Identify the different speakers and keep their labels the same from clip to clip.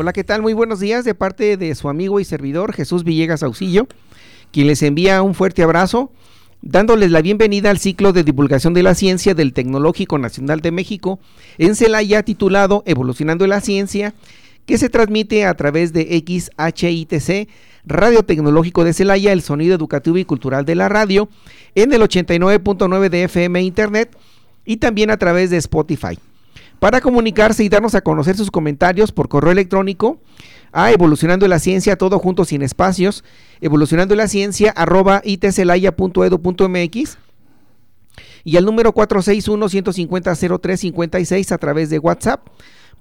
Speaker 1: Hola, ¿qué tal? Muy buenos días de parte de su amigo y servidor Jesús Villegas Auxillo, quien les envía un fuerte abrazo, dándoles la bienvenida al ciclo de divulgación de la ciencia del Tecnológico Nacional de México en Celaya titulado Evolucionando la Ciencia, que se transmite a través de XHITC, Radio Tecnológico de Celaya, el sonido educativo y cultural de la radio, en el 89.9 de FM Internet y también a través de Spotify para comunicarse y darnos a conocer sus comentarios por correo electrónico a evolucionando la ciencia, todo junto sin espacios, evolucionando la ciencia arroba itcelaya.edu.mx y al número 461-150-0356 a través de WhatsApp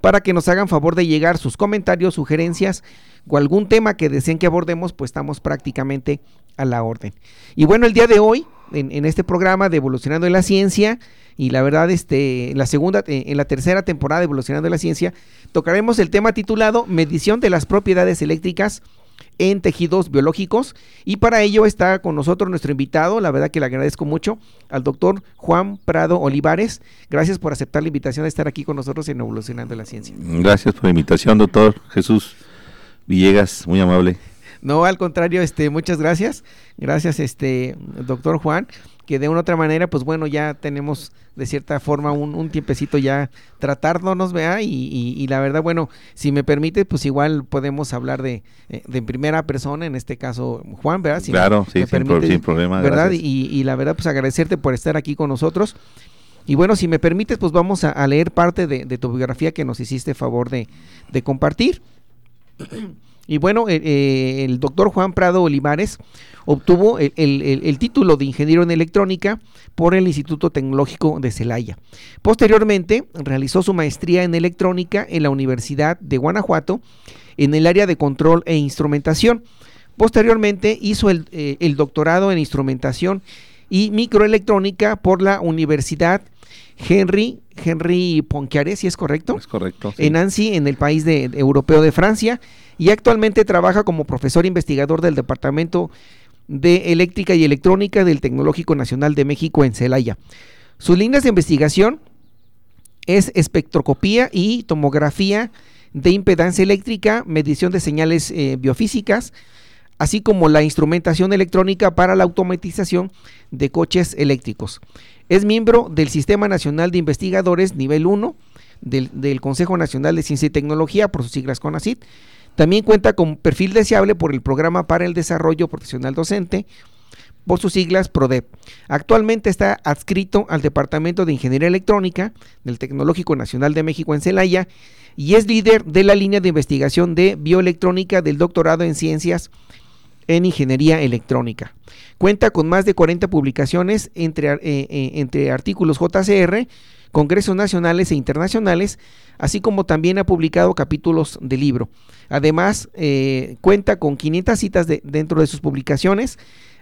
Speaker 1: para que nos hagan favor de llegar sus comentarios, sugerencias o algún tema que deseen que abordemos, pues estamos prácticamente a la orden. Y bueno, el día de hoy, en, en este programa de Evolucionando la Ciencia, y la verdad, este, en la segunda, eh, en la tercera temporada de Evolucionando la Ciencia, tocaremos el tema titulado Medición de las propiedades eléctricas en tejidos biológicos y para ello está con nosotros nuestro invitado, la verdad que le agradezco mucho, al doctor Juan Prado Olivares. Gracias por aceptar la invitación de estar aquí con nosotros en Evolucionando la Ciencia.
Speaker 2: Gracias por la invitación, doctor Jesús Villegas, muy amable.
Speaker 1: No, al contrario, este, muchas gracias. Gracias, este, doctor Juan que de una otra manera, pues bueno, ya tenemos de cierta forma un, tiempecito ya tratándonos, vea, y, y, la verdad, bueno, si me permite, pues igual podemos hablar de, eh, de primera persona, en este caso Juan, ¿verdad?
Speaker 2: claro, sí, sin, problema.
Speaker 1: ¿Verdad? Y, y, la verdad, pues agradecerte por estar aquí con nosotros. Y bueno, si me permites, pues vamos a, leer parte de, de, tu biografía que nos hiciste favor de, de compartir. Y bueno, eh, eh, el doctor Juan Prado Olivares obtuvo el, título de ingeniero en electrónica por el Instituto Tecnológico de Celaya. Posteriormente, realizó su maestría en electrónica en la Universidad de Guanajuato en el área de control e instrumentación. Posteriormente, hizo el, eh, doctorado en instrumentación y microelectrónica por la Universidad Henry Henry si es correcto.
Speaker 2: Es correcto.
Speaker 1: En Nancy, en el país de, europeo de Francia, y actualmente trabaja como profesor investigador del Departamento de Eléctrica y Electrónica del Tecnológico Nacional de México en Celaya. Sus líneas de investigación es espectroscopía y tomografía de impedancia eléctrica, medición de señales eh, biofísicas, así como la instrumentación electrónica para la automatización de coches eléctricos. Es miembro del Sistema Nacional de Investigadores Nivel 1 del, Consejo Nacional de Ciencia y Tecnología, por sus siglas CONACIT. También cuenta con perfil deseable por el Programa para el Desarrollo Profesional Docente, por sus siglas PRODEP. Actualmente está adscrito al Departamento de Ingeniería Electrónica del Tecnológico Nacional de México en Celaya y es líder de la línea de investigación de bioelectrónica del doctorado en ciencias en ingeniería electrónica. Cuenta con más de 40 publicaciones entre, eh, eh, entre artículos JCR, congresos nacionales e internacionales, así como también ha publicado capítulos de libro. Además, eh, cuenta con 500 citas dentro de sus publicaciones,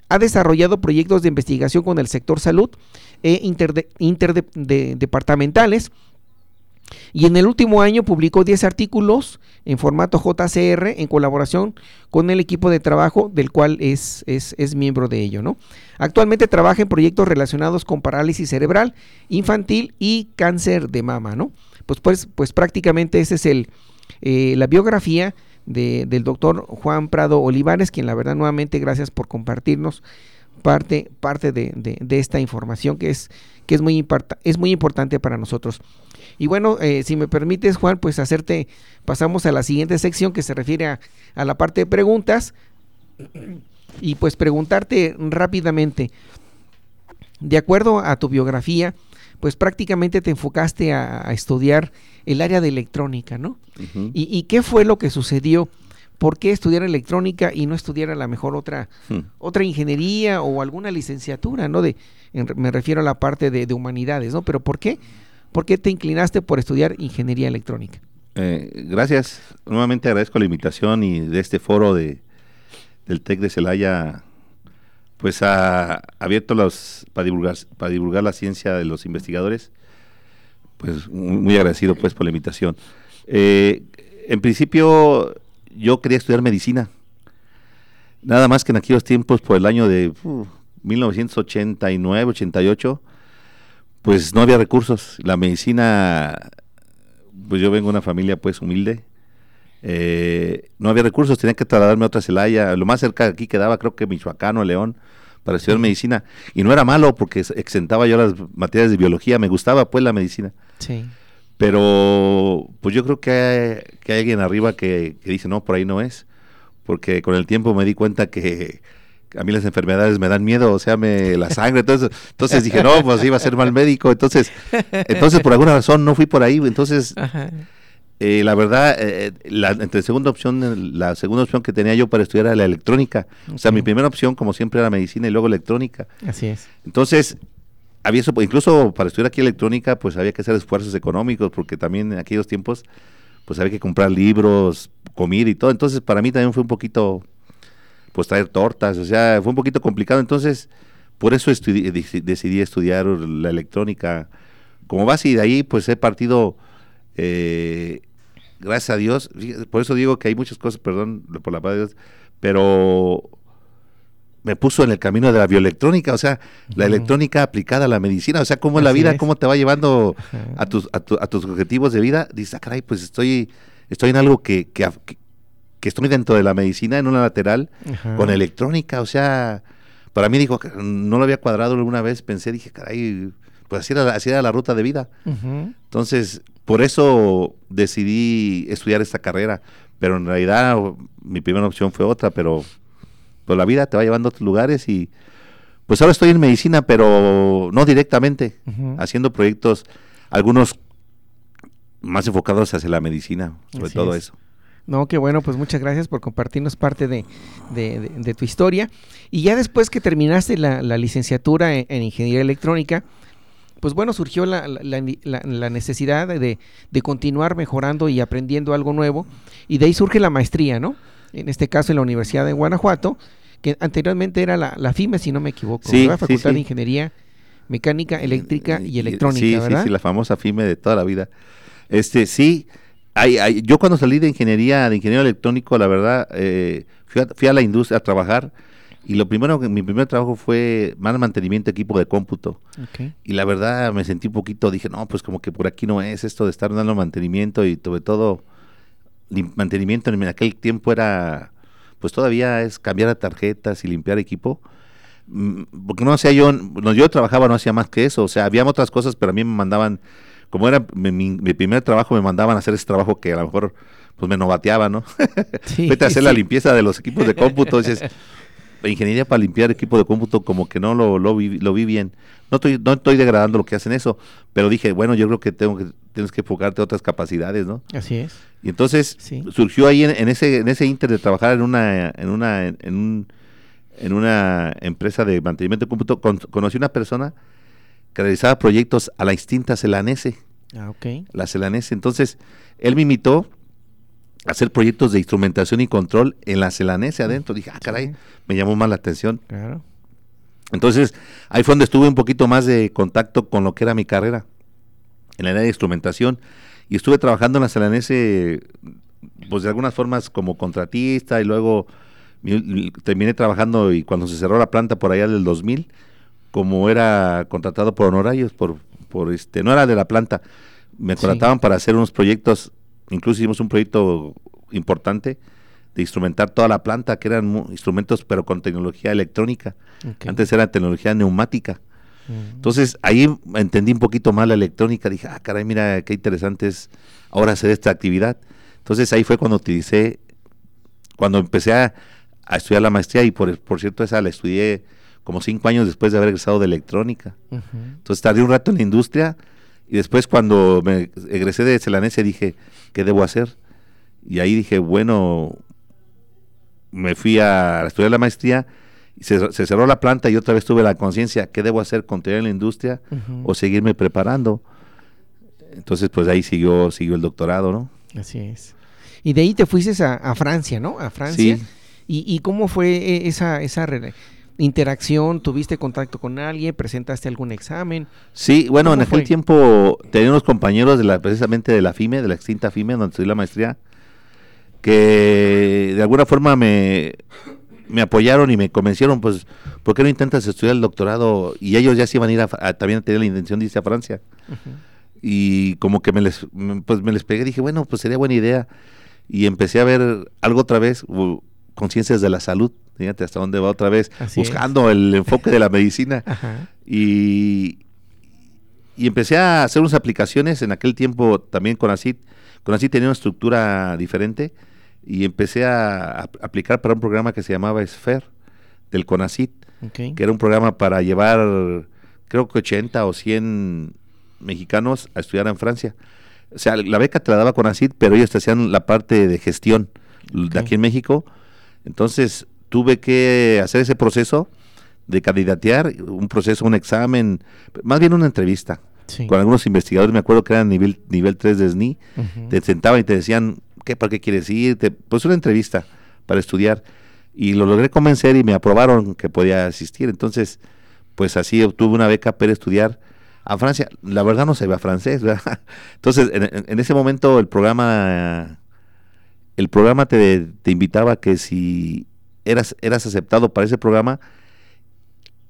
Speaker 1: ha desarrollado proyectos de investigación con el sector salud e interdepartamentales, y en el último año publicó 10 artículos en formato JCR en colaboración con el equipo de trabajo del cual es, es, es, miembro de ello. ¿no? Actualmente trabaja en proyectos relacionados con parálisis cerebral infantil y cáncer de mama. ¿no? Pues, pues, pues prácticamente esa es el, eh, la biografía de, del doctor Juan Prado Olivares, quien la verdad nuevamente gracias por compartirnos parte, parte de, de, esta información que es, que es muy, es muy importante para nosotros. Y bueno, eh, si me permites, Juan, pues hacerte, pasamos a la siguiente sección que se refiere a, la parte de preguntas. Y pues preguntarte rápidamente, de acuerdo a tu biografía, pues prácticamente te enfocaste a, estudiar el área de electrónica, ¿no? ¿Y, qué fue lo que sucedió? ¿Por qué estudiar electrónica y no estudiar a la mejor otra, hmm. otra ingeniería o alguna licenciatura, ¿no? De, me refiero a la parte de, de, humanidades, ¿no? Pero ¿por qué? ¿Por qué te inclinaste por estudiar ingeniería electrónica?
Speaker 2: Eh, gracias. Nuevamente agradezco la invitación y de este foro de, del TEC de Celaya, pues ha abierto los para divulgar, para divulgar la ciencia de los investigadores. Pues muy, agradecido pues por la invitación. Eh, en principio yo quería estudiar medicina. Nada más que en aquellos tiempos, por el año de uh, 1989, 88, pues no había recursos. La medicina, pues yo vengo de una familia pues humilde. Eh, no había recursos, tenía que trasladarme a otra Celaya. Lo más cerca de aquí quedaba, creo que Michoacán o León, para estudiar medicina. Y no era malo porque exentaba yo las materias de biología, me gustaba pues la medicina.
Speaker 1: Sí.
Speaker 2: Pero pues yo creo que hay, que hay alguien arriba que, que dice, no, por ahí no es. Porque con el tiempo me di cuenta que a mí las enfermedades me dan miedo, o sea, me la sangre, entonces, entonces dije, no, pues iba a ser mal médico, entonces, entonces por alguna razón no fui por ahí, entonces, eh, la verdad, eh, la entre segunda opción, la segunda opción que tenía yo para estudiar era la electrónica, o sea, mi primera opción, como siempre, era medicina y luego electrónica,
Speaker 1: Así es.
Speaker 2: entonces, había eso, incluso para estudiar aquí electrónica, pues había que hacer esfuerzos económicos, porque también en aquellos tiempos, pues había que comprar libros, comida y todo. Entonces, para mí también fue un poquito, pues traer tortas, o sea, fue un poquito complicado. Entonces, por eso estudi- deci- decidí estudiar la electrónica como base y de ahí, pues he partido, eh, gracias a Dios, por eso digo que hay muchas cosas, perdón por la paz de Dios, pero me puso en el camino de la bioelectrónica, o sea, la electrónica aplicada a la medicina, o sea, cómo es la
Speaker 1: Así
Speaker 2: vida,
Speaker 1: es.
Speaker 2: cómo te va llevando a tus, a, tu- a tus objetivos de vida, dices, ah, caray, pues estoy, estoy en algo que, que- estoy dentro de la medicina, en una lateral,
Speaker 1: Ajá.
Speaker 2: con electrónica, o sea, para mí dijo, no lo había cuadrado alguna vez, pensé, dije, caray, pues así era, la- así era la ruta de vida. Entonces, por eso decidí estudiar esta carrera, pero en realidad mi primera opción fue otra, pero pues la vida te va llevando a otros lugares y pues ahora estoy en medicina, pero no directamente, haciendo proyectos, algunos más enfocados hacia la medicina, sobre
Speaker 1: Así
Speaker 2: todo
Speaker 1: es.
Speaker 2: eso.
Speaker 1: No, qué bueno, pues muchas gracias por compartirnos parte de, de- de- de tu historia. Y ya después que terminaste la, la licenciatura en, en Ingeniería Electrónica, pues bueno, surgió la, la- la- la- la necesidad de, continuar mejorando y aprendiendo algo nuevo. Y de ahí surge la maestría, ¿no? En este caso en la Universidad de Guanajuato, que anteriormente era la, la FIME, si no me equivoco,
Speaker 2: Sí, sí,
Speaker 1: Facultad
Speaker 2: sí.
Speaker 1: de Ingeniería Mecánica, Eléctrica y Electrónica,
Speaker 2: sí,
Speaker 1: ¿verdad?
Speaker 2: Sí, sí, la famosa FIME de toda la vida. Este, sí, hay, hay- yo cuando salí de ingeniería, de ingeniero electrónico, la verdad, eh, fui, a, fui a la industria a trabajar y lo primero, que mi primer trabajo fue más mantenimiento de equipo de cómputo. Y la verdad me sentí un poquito, dije, no, pues como que por aquí no es esto de estar dando mantenimiento y sobre todo mantenimiento en aquel tiempo era, pues todavía es cambiar tarjetas y limpiar equipo. Mm, Porque no hacía yo, no, yo trabajaba, no hacía más que eso, o sea, había otras cosas, pero a mí me mandaban, como era mi, mi- mi primer trabajo, me mandaban a hacer ese trabajo que a lo mejor pues me novateaba, ¿no?
Speaker 1: Sí,
Speaker 2: Vete a hacer la limpieza de los equipos de cómputo, dices, ingeniería para limpiar equipo de cómputo como que no lo, lo, vi, lo vi bien. No estoy, no estoy degradando lo que hacen eso, pero dije, bueno, yo creo que tengo que tienes que enfocarte a otras capacidades, ¿no?
Speaker 1: Así es.
Speaker 2: Y entonces
Speaker 1: Sí.
Speaker 2: surgió ahí en, en ese en ese inter de trabajar en una en una en, un- en una empresa de mantenimiento de cómputo con- conocí una persona que realizaba proyectos a la extinta Celanese,
Speaker 1: Ah, ok.
Speaker 2: la Celanese. Entonces, él me invitó a hacer proyectos de instrumentación y control en la Celanese adentro. Dije, ah, caray,
Speaker 1: Sí.
Speaker 2: me llamó más la atención.
Speaker 1: Claro.
Speaker 2: Entonces, ahí fue donde estuve un poquito más de contacto con lo que era mi carrera, en la área de instrumentación. Y estuve trabajando en la Celanese, pues de algunas formas como contratista, y luego mi- mi- terminé trabajando y cuando se cerró la planta por allá del 2000, como era contratado por honorarios, por, por este, no era de la planta, me
Speaker 1: Sí.
Speaker 2: contrataban para hacer unos proyectos, incluso hicimos un proyecto importante de instrumentar toda la planta, que eran instrumentos pero con tecnología electrónica.
Speaker 1: Ok.
Speaker 2: Antes era tecnología neumática.
Speaker 1: Mm.
Speaker 2: Entonces ahí entendí un poquito más la electrónica. Dije, ah, caray, mira qué interesante es ahora hacer esta actividad. Entonces ahí fue cuando utilicé, cuando empecé a, a estudiar la maestría y por, por cierto esa la estudié como cinco años después de haber egresado de electrónica. Entonces tardé un rato en la industria y después cuando me egresé de Celanese dije, ¿qué debo hacer? Y ahí dije, bueno, me fui a estudiar la maestría, y se, se cerró la planta y otra vez tuve la conciencia, ¿qué debo hacer? ¿Continuar en la industria o seguirme preparando? Entonces pues ahí siguió, siguió el doctorado, ¿no?
Speaker 1: Así es. Y de ahí te fuiste a, a Francia, ¿no? A Francia.
Speaker 2: Sí.
Speaker 1: ¿Y, y cómo fue eh, esa, esa interacción? ¿Tuviste contacto con alguien? ¿Presentaste algún examen?
Speaker 2: Sí, bueno, en
Speaker 1: ¿Cómo
Speaker 2: aquel
Speaker 1: fue?
Speaker 2: tiempo tenía unos compañeros de la, precisamente de la FIME, de la extinta FIME, donde estudié la maestría, que de alguna forma me, me apoyaron y me convencieron, pues, ¿por qué no intentas estudiar el doctorado? Y ellos ya se iban a ir a, a- también tener la intención de irse a Francia. Y como que me les, pues me les pegué, dije, bueno, pues sería buena idea. Y empecé a ver algo otra vez, conciencias de la salud, fíjate hasta dónde va otra vez,
Speaker 1: Así es.
Speaker 2: buscando el enfoque de la medicina.
Speaker 1: Ajá.
Speaker 2: Y, y empecé a hacer unas aplicaciones en aquel tiempo también con ACID. Con ACID tenía una estructura diferente y empecé a, a aplicar para un programa que se llamaba SFER del CONACID,
Speaker 1: ok.
Speaker 2: que era un programa para llevar creo que 80 o 100 mexicanos a estudiar en Francia. O sea, la beca te la daba CONACID, pero ellos te hacían la parte de gestión de aquí en México. Entonces tuve que hacer ese proceso de candidatear, un proceso, un examen, más bien una entrevista
Speaker 1: Sí.
Speaker 2: con algunos investigadores, me acuerdo que eran nivel, nivel 3 de SNI, te sentaban y te decían, ¿qué, ¿para qué quieres ir? Te- pues una entrevista para estudiar. Y lo logré convencer y me aprobaron que podía asistir. Entonces, pues así obtuve una beca para estudiar a Francia. La verdad no sabía francés, ¿verdad? Entonces, en, en- en ese momento el programa, el programa te, te invitaba que si eras, eras aceptado para ese programa,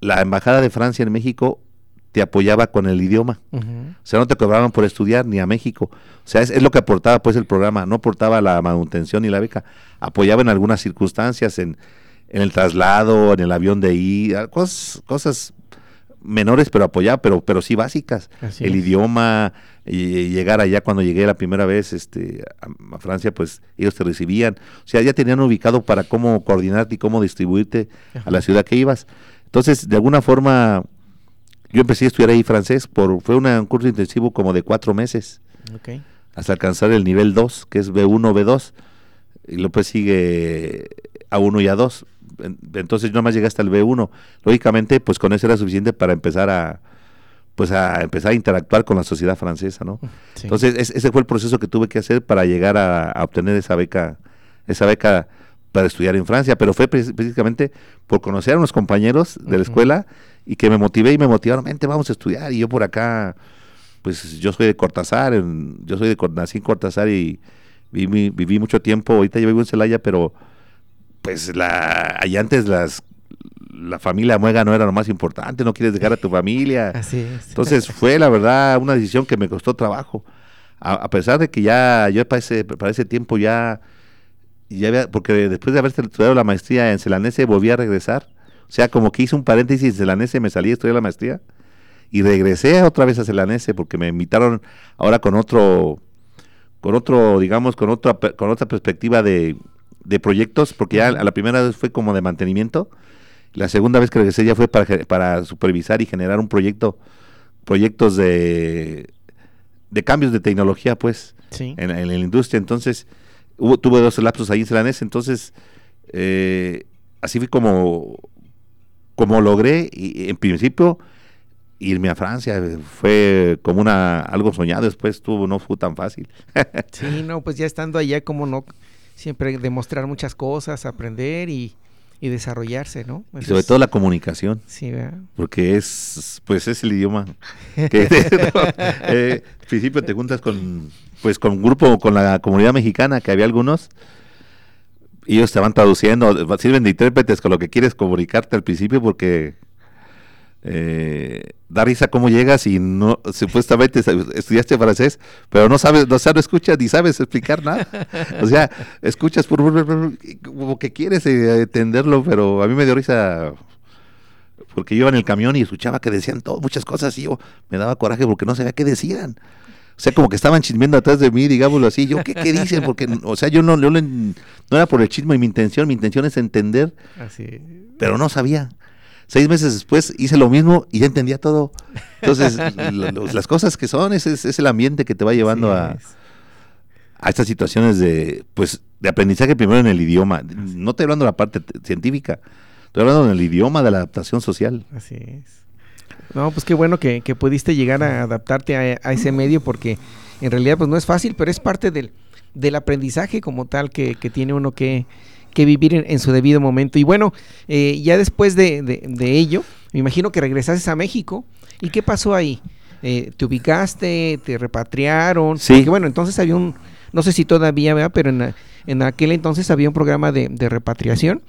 Speaker 2: la Embajada de Francia en México te apoyaba con el idioma. O sea, no te cobraban por estudiar ni a México. O sea, es, es lo que aportaba pues el programa. No aportaba la manutención ni la beca. Apoyaba en algunas circunstancias, en, en el traslado, en el avión de ida, cosas, cosas menores, pero apoyaba, pero, pero sí básicas.
Speaker 1: Así
Speaker 2: el
Speaker 1: es.
Speaker 2: idioma, y, llegar allá cuando llegué la primera vez este, a, a Francia, pues ellos te recibían. O sea, ya tenían ubicado para cómo coordinarte y cómo distribuirte a la ciudad que ibas. Entonces, de alguna forma, yo empecé a estudiar ahí francés, por, fue una- un curso intensivo como de cuatro meses,
Speaker 1: Ok.
Speaker 2: hasta alcanzar el nivel 2, que es B1, B2, y después sigue A1 y A2. En- Entonces yo nomás llegué hasta el B1. Lógicamente, pues con eso era suficiente para empezar a pues a empezar a interactuar con la sociedad francesa, ¿no?
Speaker 1: Sí.
Speaker 2: Entonces, es- ese fue el proceso que tuve que hacer para llegar a, a obtener esa beca, esa beca para estudiar en Francia, pero fue pre- precisamente por conocer a unos compañeros de la escuela y que me motivé y me motivaron, vente, vamos a estudiar, y yo por acá, pues yo soy de Cortázar, en- yo soy de nací en Cortázar y viví, viví mucho tiempo, ahorita yo vivo en Celaya, pero pues la, allá antes las la familia muega no era lo más importante, no quieres dejar a tu familia.
Speaker 1: Así es.
Speaker 2: Entonces fue la verdad una decisión que me costó trabajo. A, a pesar de que ya yo para ese, para ese tiempo ya, ya había, porque después de haber estudiado la maestría en Celanese volví a regresar. O sea, como que hice un paréntesis en Celanese, me salí a estudiar la maestría y regresé otra vez a Celanese porque me invitaron ahora con otro, con otro, digamos, con otra, con otra perspectiva de, de proyectos, porque ya a la primera vez fue como de mantenimiento. La segunda vez que regresé ya fue para, para supervisar y generar un proyecto, proyectos de, de cambios de tecnología, pues,
Speaker 1: Sí.
Speaker 2: en, en la industria. Entonces, hubo, tuve dos lapsos ahí en Celanés, entonces, eh, así fue como, como logré, y, en principio, irme a Francia. Fue como una algo soñado, después tuvo, no fue tan fácil.
Speaker 1: Sí, no, pues ya estando allá, como no, siempre demostrar muchas cosas, aprender y, y desarrollarse, ¿no?
Speaker 2: y sobre
Speaker 1: es-
Speaker 2: todo la comunicación.
Speaker 1: Sí, ¿verdad?
Speaker 2: porque es pues es el idioma que ¿no? Eh, al principio te juntas con pues con un grupo con la comunidad mexicana que había algunos y ellos te van traduciendo sirven de intérpretes con lo que quieres comunicarte al principio porque eh, da risa cómo llegas y no supuestamente estudiaste francés pero no sabes no, sabes, no escuchas ni sabes explicar nada o sea escuchas por, como que quieres eh, entenderlo pero a mí me dio risa porque yo iba en el camión y escuchaba que decían todo, muchas cosas y yo me daba coraje porque no sabía qué decían. O sea, como que estaban chismeando atrás de mí, digámoslo así. Yo, ¿qué, qué dicen? Porque, o sea, yo no, yo le- no era por el chisme mi intención, mi intención es entender,
Speaker 1: Así.
Speaker 2: pero no sabía. Seis meses después hice lo mismo y ya entendía todo. Entonces, las cosas que son, es, es el ambiente que te va llevando a, a estas situaciones de, pues, de aprendizaje primero en el idioma. No estoy hablando de la parte científica, estoy hablando del idioma, de la adaptación social.
Speaker 1: Así es. No, pues qué bueno que, que pudiste llegar a adaptarte a, a ese medio porque en realidad pues no es fácil, pero es parte del, del aprendizaje como tal que, que tiene uno que, que vivir en, en, su debido momento. Y bueno, eh, ya después de, de, de, ello, me imagino que regresaste a México. ¿Y qué pasó ahí? Eh, ¿Te ubicaste? ¿Te repatriaron?
Speaker 2: Sí.
Speaker 1: Porque bueno, entonces había un, no sé si todavía, ¿verdad? pero en, en aquel entonces había un programa de, de repatriación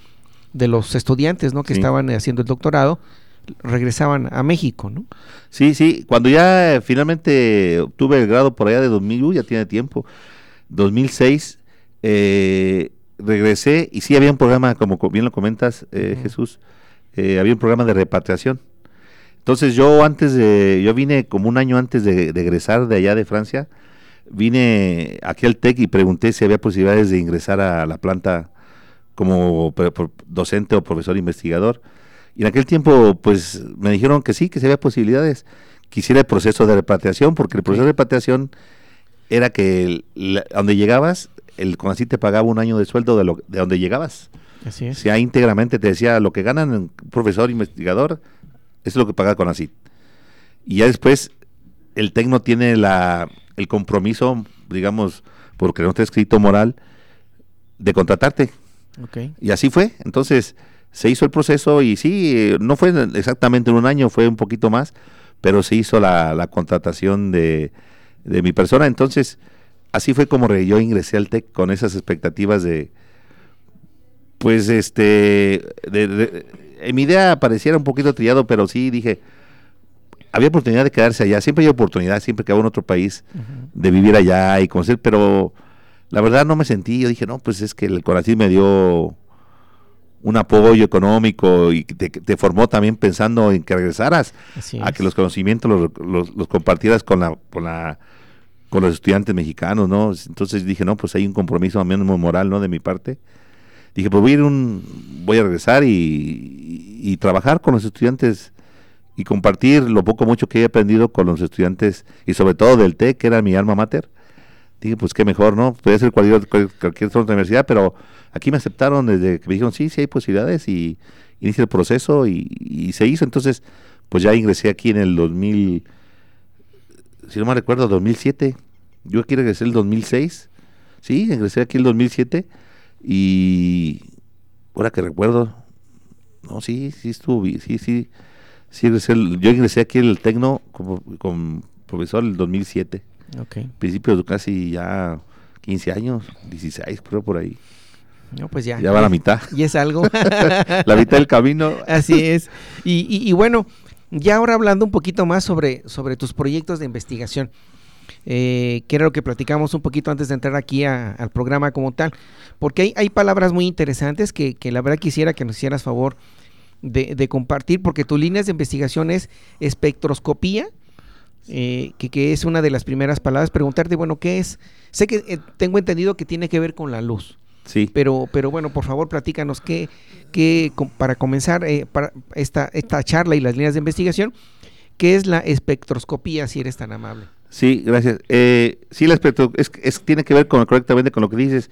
Speaker 1: de los estudiantes, ¿no? Que
Speaker 2: Sí.
Speaker 1: estaban haciendo el doctorado, regresaban a México, ¿no?
Speaker 2: Sí, sí, cuando ya eh, finalmente obtuve el grado por allá de 2000, uy, ya tiene tiempo, 2006, eh, regresé y sí había un programa, como co- bien lo comentas, eh. Jesús, eh, había un programa de repatriación. Entonces yo antes de, yo vine como un año antes de, de egresar de allá de Francia, vine aquí al TEC y pregunté si había posibilidades de ingresar a la planta como docente o profesor investigador. Y en aquel tiempo, pues me dijeron que sí, que sí había posibilidades. Quisiera el proceso de repatriación, porque el proceso de repatriación era que el- la- a donde llegabas, el CONACYT te pagaba un año de sueldo de, lo, de donde llegabas.
Speaker 1: Así
Speaker 2: O sea, íntegramente te decía lo que ganan un profesor investigador, es lo que paga CONACYT. Y ya después, el TEC tiene la, el compromiso, digamos, porque no está escrito moral, de contratarte.
Speaker 1: Ok.
Speaker 2: Y así fue. Entonces se hizo el proceso y sí, no fue exactamente en un año, fue un poquito más, pero se hizo la, la contratación de, de mi persona. Entonces, así fue como yo ingresé al TEC con esas expectativas de, pues, este, de- de- en mi idea pareciera un poquito trillado, pero sí dije, había oportunidad de quedarse allá. Siempre hay oportunidad, siempre que hago en otro país, de vivir allá y conocer, pero la verdad no me sentí, yo dije, no, pues es que el Conacyt me dio un apoyo económico y te, formó también pensando en que regresaras a que los conocimientos los, los- los compartieras con la, con la con los estudiantes mexicanos, ¿no? Entonces dije, no, pues hay un compromiso mínimo moral, ¿no? De mi parte. Dije, pues voy a un, voy a regresar y, y- y trabajar con los estudiantes y compartir lo poco mucho que he aprendido con los estudiantes y sobre todo del TEC, que era mi alma mater. Dije, pues qué mejor, ¿no? Podría ser cualquier, cual- cualquier otra universidad, pero aquí me aceptaron desde que me dijeron, sí, sí hay posibilidades y inicia el proceso y, y se hizo. Entonces, pues ya ingresé aquí en el 2000, si no me recuerdo, 2007. Yo aquí regresé el 2006. Sí, ingresé aquí el 2007 y ahora que recuerdo, no, sí, sí estuvo, sí, sí, sí ingresé el- yo ingresé aquí en el Tecno como, como profesor el 2007
Speaker 1: Ok.
Speaker 2: principios de casi ya 15 años, 16 creo por ahí.
Speaker 1: No, pues ya.
Speaker 2: Ya va la mitad.
Speaker 1: Y es algo.
Speaker 2: La mitad del camino.
Speaker 1: Así es. Y, y- y bueno, ya ahora hablando un poquito más sobre, sobre tus proyectos de investigación, eh, que era lo que platicamos un poquito antes de entrar aquí al programa como tal, porque hay, hay palabras muy interesantes que, que la verdad quisiera que nos hicieras favor de, de compartir, porque tu líneas de investigación es espectroscopía, eh, que, que es una de las primeras palabras, preguntarte, bueno, ¿qué es? Sé que eh, tengo entendido que tiene que ver con la luz.
Speaker 2: Sí.
Speaker 1: Pero, pero bueno, por favor, platícanos qué, qué para comenzar eh, para esta, esta charla y las líneas de investigación, ¿qué es la espectroscopía, si eres tan amable?
Speaker 2: Sí, gracias. Eh, sí, el espectro es, es- tiene que ver con, correctamente con lo que dices,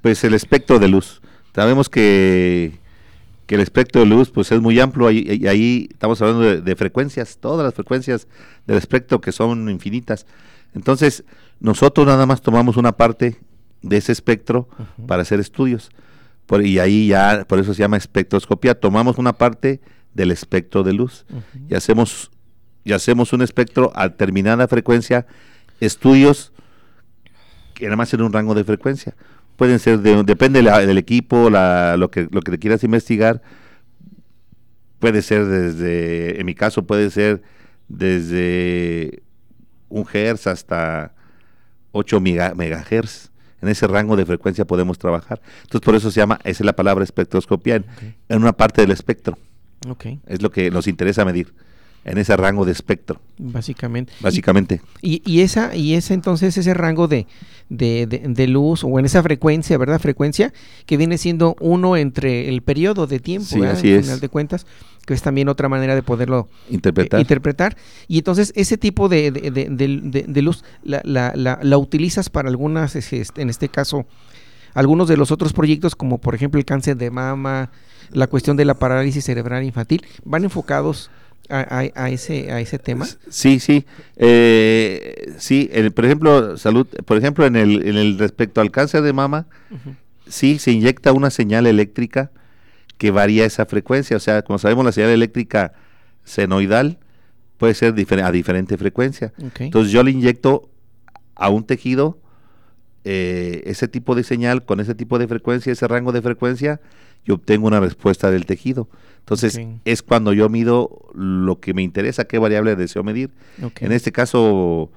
Speaker 2: pues el espectro de luz. Sabemos que, que el espectro de luz pues es muy amplio y, y ahí estamos hablando de, de frecuencias, todas las frecuencias del espectro que son infinitas. Entonces, nosotros nada más tomamos una parte de ese espectro para hacer estudios. Por, y ahí ya, por eso se llama espectroscopía. Tomamos una parte del espectro de luz y hacemos y hacemos un espectro a determinada frecuencia, estudios que nada más en un rango de frecuencia. Pueden ser, de, depende de la- del equipo, la- lo, que, lo que te quieras investigar. Puede ser desde, en mi caso puede ser desde un hertz hasta 8 mega- megahertz. En ese rango de frecuencia podemos trabajar. Entonces por eso se llama, esa es la palabra espectroscopía, en, en una parte del espectro. Es lo que nos interesa medir en ese rango de espectro,
Speaker 1: básicamente.
Speaker 2: Básicamente.
Speaker 1: Y, y esa, y ese entonces, ese rango de, de, de- de luz, o en esa frecuencia, ¿verdad? Frecuencia, que viene siendo uno entre el periodo de tiempo,
Speaker 2: Sí, así
Speaker 1: Al
Speaker 2: es.
Speaker 1: final de cuentas, que es también otra manera de poderlo
Speaker 2: Interpretar.
Speaker 1: eh, interpretar. Y entonces ese tipo de, de- luz la, la- la- la utilizas para algunas, es- este, en este caso, algunos de los otros proyectos, como por ejemplo el cáncer de mama, la cuestión de la parálisis cerebral infantil, van enfocados a, ese, a ese tema?
Speaker 2: Sí, sí. Eh, sí, el- por ejemplo, salud, por ejemplo, en el, en el respecto al cáncer de mama,
Speaker 1: Ujú.
Speaker 2: sí se inyecta una señal eléctrica que varía esa frecuencia. O sea, como sabemos, la señal eléctrica senoidal puede ser difer- a diferente frecuencia. Entonces yo le inyecto a un tejido eh, ese tipo de señal con ese tipo de frecuencia, ese rango de frecuencia, y obtengo una respuesta del tejido. Entonces es cuando yo mido lo que me interesa, qué variable deseo medir. En este caso,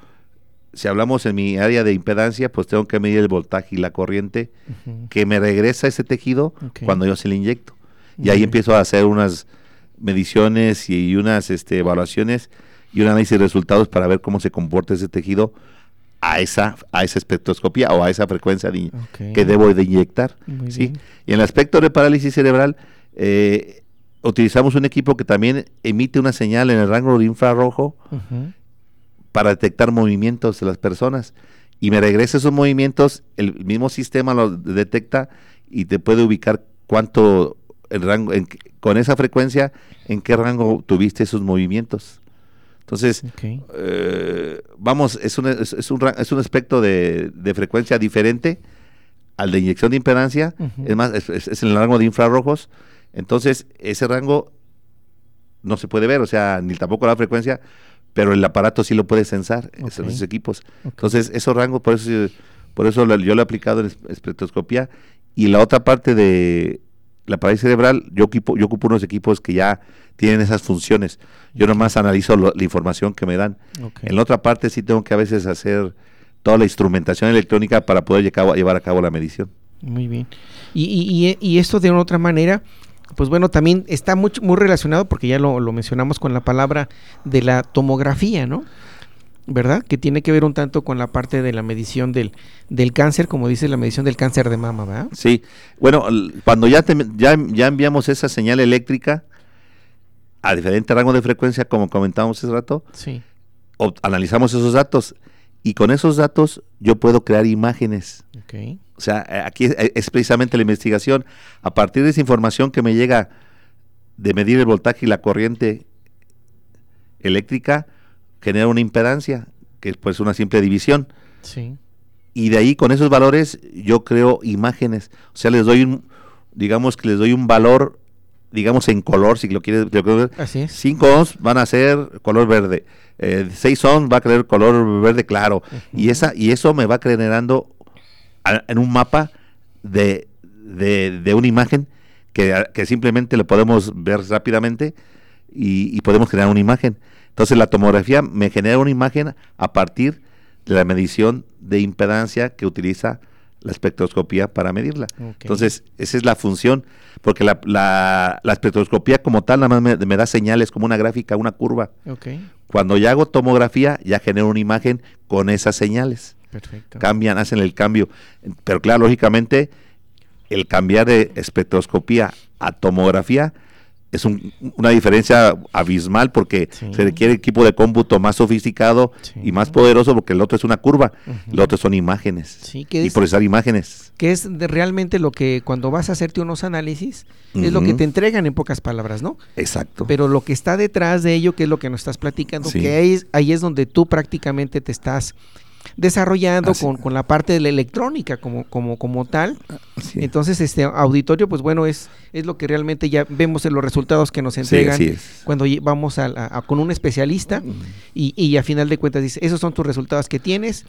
Speaker 2: si hablamos en mi área de impedancia, pues tengo que medir el voltaje y la corriente que me regresa ese tejido cuando yo se le inyecto. Y ahí empiezo a hacer unas mediciones y unas este, evaluaciones y un análisis de resultados para ver cómo se comporta ese tejido a esa, a esa espectroscopía o a esa frecuencia de que debo de inyectar. ¿sí? Y en el aspecto de parálisis cerebral, eh, utilizamos un equipo que también emite una señal en el rango de infrarrojo para detectar movimientos de las personas. Y me regresa esos movimientos, el mismo sistema los detecta y te puede ubicar cuánto el rango, en con esa frecuencia, en qué rango tuviste esos movimientos. Entonces,
Speaker 1: Ok.
Speaker 2: eh, vamos, es un, es, es un, es un aspecto de, de frecuencia diferente al de inyección de impedancia, es más, es en el rango de infrarrojos, entonces ese rango no se puede ver, o sea, ni tampoco la frecuencia, pero el aparato sí lo puede censar, esos,
Speaker 1: Ok.
Speaker 2: esos equipos. Entonces, esos rangos, por eso, por eso yo lo he aplicado en es- espectroscopía, y la otra parte de la parálisis cerebral, yo ocupo, yo ocupo unos equipos que ya tienen esas funciones. Yo nomás analizo lo- la información que me dan. En la otra parte sí tengo que a veces hacer toda la instrumentación electrónica para poder llevar a cabo la medición.
Speaker 1: Muy bien. Y, y, y, y esto de una otra manera, pues bueno, también está mucho, muy relacionado, porque ya lo, lo mencionamos con la palabra de la tomografía, ¿no? ¿Verdad? Que tiene que ver un tanto con la parte de la medición del, del cáncer, como dice la medición del cáncer de mama, ¿verdad?
Speaker 2: Sí, bueno, cuando ya, te- ya, ya enviamos esa señal eléctrica a diferente rango de frecuencia, como comentábamos hace rato,
Speaker 1: Sí.
Speaker 2: analizamos esos datos y con esos datos yo puedo crear imágenes.
Speaker 1: Ok.
Speaker 2: O sea, eh, aquí es, es precisamente la investigación. A partir de esa información que me llega de medir el voltaje y la corriente eléctrica, genera una impedancia, que es pues una simple división.
Speaker 1: Sí.
Speaker 2: Y de ahí, con esos valores, yo creo imágenes. O sea, les doy un, digamos que les doy un valor, digamos en color, si lo quieres, lo.
Speaker 1: Así es.
Speaker 2: 5 ohms van a ser color verde, 6 ohms va a creer color verde claro, y esa y eso me va generando en un mapa de, de, de una imagen que, que simplemente lo podemos ver rápidamente y, y podemos generar una imagen. Entonces la tomografía me genera una imagen a partir de la medición de impedancia que utiliza la espectroscopía para medirla. Entonces, esa es la función, porque la, la, la espectroscopía como tal nada más me, me da señales como una gráfica, una curva. Cuando ya hago tomografía, ya genero una imagen con esas señales.
Speaker 1: Perfecto.
Speaker 2: Cambian, hacen el cambio. Pero claro, lógicamente, el cambiar de espectroscopía a tomografía es un- una diferencia abismal porque
Speaker 1: Sí.
Speaker 2: se requiere equipo de cómputo más sofisticado
Speaker 1: Sí.
Speaker 2: y más poderoso porque el otro es una curva,
Speaker 1: Ujú.
Speaker 2: el otro son imágenes.
Speaker 1: Sí, que
Speaker 2: y
Speaker 1: es-
Speaker 2: procesar imágenes.
Speaker 1: que es de realmente lo que cuando vas a hacerte unos análisis es lo que te entregan en pocas palabras, ¿no?
Speaker 2: Exacto.
Speaker 1: Pero lo que está detrás de ello, que es lo que nos estás platicando, que ahí es, ahí es donde tú prácticamente te estás desarrollando con, con la parte de la electrónica como, como, como tal.
Speaker 2: Sí.
Speaker 1: Entonces, este auditorio, pues bueno, es, es lo que realmente ya vemos en los resultados que nos entregan cuando vamos a, a- a- con un especialista y, y a final de cuentas dice, esos son tus resultados que tienes,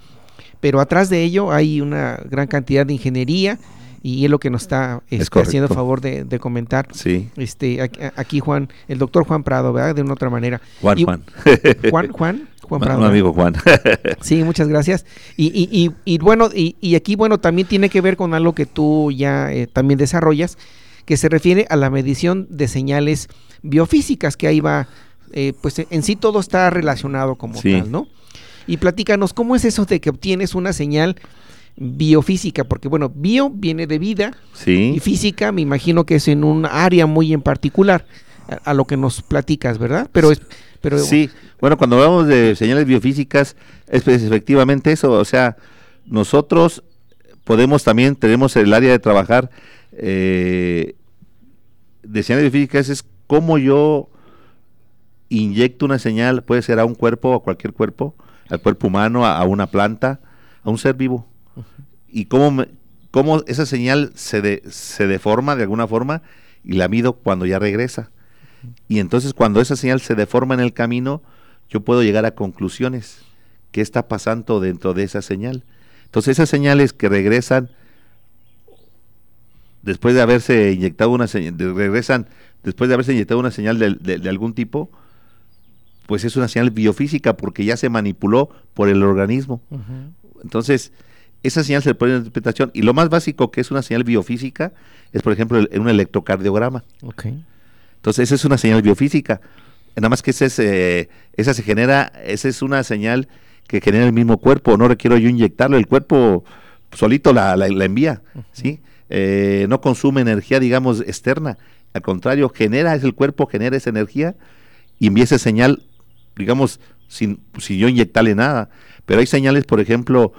Speaker 1: pero atrás de ello hay una gran cantidad de ingeniería y es lo que nos está este, haciendo favor de, de comentar.
Speaker 2: Sí.
Speaker 1: Este, aquí, aquí Juan, el doctor Juan Prado, ¿verdad? De una otra manera.
Speaker 2: Juan,
Speaker 1: Y-
Speaker 2: Juan.
Speaker 1: Juan, Juan, Juan
Speaker 2: Un
Speaker 1: Prado.
Speaker 2: amigo Juan.
Speaker 1: Sí, muchas gracias. Y, y, y, y bueno, y, y aquí, bueno, también tiene que ver con algo que tú ya eh, también desarrollas, que se refiere a la medición de señales biofísicas, que ahí va, eh, pues en sí todo está relacionado como
Speaker 2: Sí.
Speaker 1: tal, ¿no? Y platícanos, ¿cómo es eso de que obtienes una señal biofísica? Porque, bueno, bio viene de vida y
Speaker 2: sí.
Speaker 1: física me imagino que es en un área muy en particular, a, a lo que nos platicas, ¿verdad? Pero es... Pero,
Speaker 2: Sí. Bueno, cuando hablamos de señales biofísicas, es pues, efectivamente eso. O sea, nosotros podemos también, tenemos el área de trabajar eh, de señales biofísicas, es cómo yo inyecto una señal, puede ser a un cuerpo, a cualquier cuerpo, al cuerpo humano, a, a una planta, a un ser vivo. Y cómo, me- cómo esa señal se, de- se deforma de alguna forma y la mido cuando ya regresa. Y entonces cuando esa señal se deforma en el camino, yo puedo llegar a conclusiones. ¿Qué está pasando dentro de esa señal? Entonces esas señales que regresan después de haberse inyectado una señal, de- regresan después de haberse inyectado una señal de, de- de algún tipo, pues es una señal biofísica porque ya se manipuló por el organismo. Entonces, esa señal se le pone en interpretación y lo más básico que es una señal biofísica es, por ejemplo, el- un electrocardiograma. Entonces, esa es una señal biofísica. Nada más que esa, es, eh, esa se genera, esa es una señal que genera el mismo cuerpo. No requiero yo inyectarlo, el cuerpo solito la, la- la envía, ¿sí? Eh, no consume energía, digamos, externa. Al contrario, genera, es el cuerpo, genera esa energía y envía esa señal, digamos, sin, sin yo inyectarle nada. Pero hay señales, por ejemplo,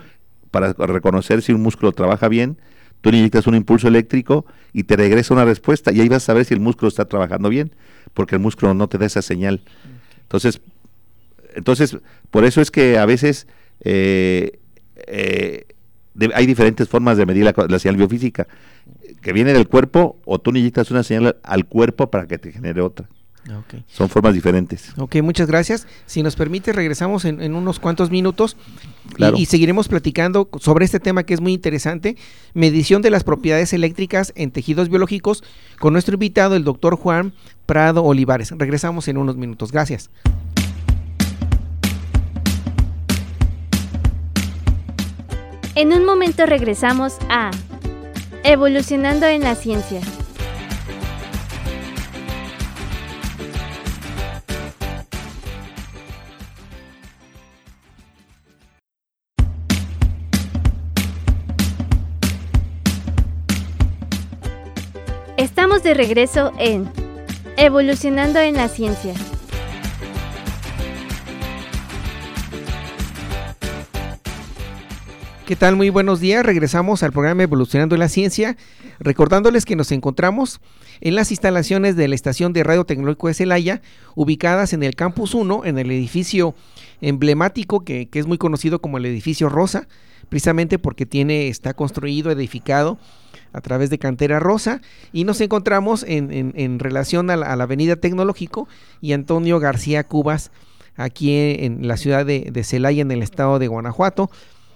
Speaker 2: para reconocer si un músculo trabaja bien, tú le inyectas un impulso eléctrico y te regresa una respuesta y ahí vas a saber si el músculo está trabajando bien, porque el músculo no te da esa señal. Entonces, entonces por eso es que a veces eh, eh, de- hay diferentes formas de medir la, la señal biofísica, que viene del cuerpo o tú inyectas una señal al cuerpo para que te genere otra. Son formas diferentes.
Speaker 1: Ok, muchas gracias. Si nos permite, regresamos en, en unos cuantos minutos y, seguiremos platicando sobre este tema que es muy interesante, medición de las propiedades eléctricas en tejidos biológicos, con nuestro invitado, el doctor Juan Prado Olivares. Regresamos en unos minutos. Gracias.
Speaker 3: En un momento regresamos a Evolucionando en la Ciencia. De regreso en Evolucionando en la Ciencia.
Speaker 1: ¿Qué tal? Muy buenos días. Regresamos al programa Evolucionando en la Ciencia, recordándoles que nos encontramos en las instalaciones de la estación de Radio Tecnológico de Celaya, ubicadas en el Campus 1, en el edificio emblemático que, que es muy conocido como el edificio Rosa, precisamente porque tiene, está construido, edificado a través de cantera rosa y nos encontramos en, en- relación a la, a la avenida Tecnológico y Antonio García Cubas aquí en, en la ciudad de, de Celaya en el estado de Guanajuato.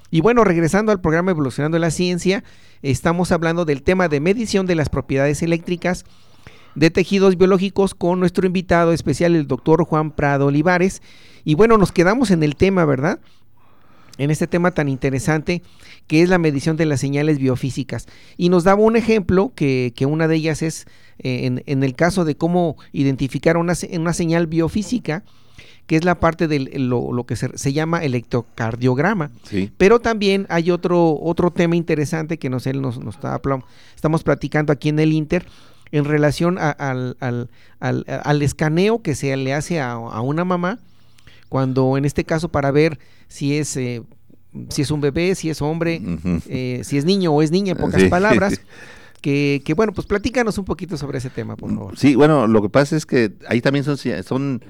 Speaker 1: Y bueno, regresando al programa Evolucionando la Ciencia, estamos hablando del tema de medición de las propiedades eléctricas de tejidos biológicos con nuestro invitado especial, el doctor Juan Prado Olivares. Y bueno, nos quedamos en el tema, ¿verdad? En este tema tan interesante que es la medición de las señales biofísicas. Y nos daba un ejemplo que, que una de ellas es eh, en, en el caso de cómo identificar una, una señal biofísica, que es la parte de lo, lo que se, se llama electrocardiograma.
Speaker 2: Sí.
Speaker 1: Pero también hay otro, otro tema interesante que nos, él nos, nos está estamos platicando aquí en el Inter en relación a- al, al- al- al escaneo que se le hace a, a una mamá cuando en este caso para ver si es eh, si es un bebé, si es hombre, eh, si es niño o es niña, en pocas
Speaker 2: Sí.
Speaker 1: palabras. Que, que bueno, pues platícanos un poquito sobre ese tema, por favor.
Speaker 2: Sí, bueno, lo que pasa es que ahí también son, son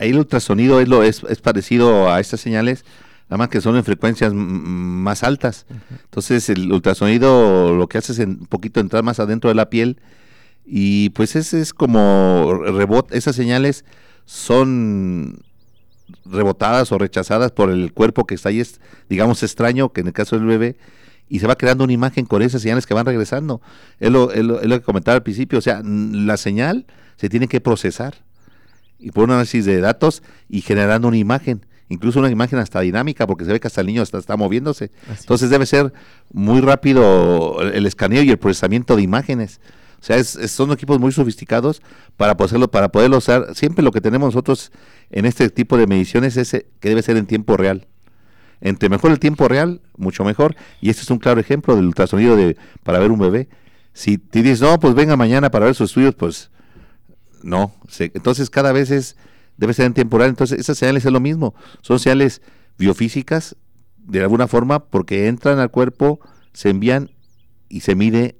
Speaker 2: ahí el ultrasonido es, lo, es, es parecido a estas señales, nada más que son en frecuencias más altas. Entonces el ultrasonido lo que hace es un poquito entrar más adentro de la piel y pues ese es como rebote, esas señales son rebotadas o rechazadas por el cuerpo que está ahí, es, digamos, extraño, que en el caso del bebé, y se va creando una imagen con esas señales que van regresando. Es lo, es lo- es lo que comentaba al principio, o sea, la señal se tiene que procesar y por un análisis de datos y generando una imagen, incluso una imagen hasta dinámica, porque se ve que hasta el niño hasta está moviéndose. Entonces debe ser muy rápido el escaneo y el procesamiento de imágenes. O sea, es- son equipos muy sofisticados para poderlo, para poderlo usar. Siempre lo que tenemos nosotros en este tipo de mediciones es eh, que debe ser en tiempo real. Entre mejor el tiempo real, mucho mejor. Y este es un claro ejemplo del ultrasonido de, para ver un bebé. Si te dices, no, pues venga mañana para ver sus estudios, pues no. entonces cada vez es, debe ser en tiempo real. Entonces esas señales es lo mismo. Son señales biofísicas de alguna forma porque entran al cuerpo, se envían y se mide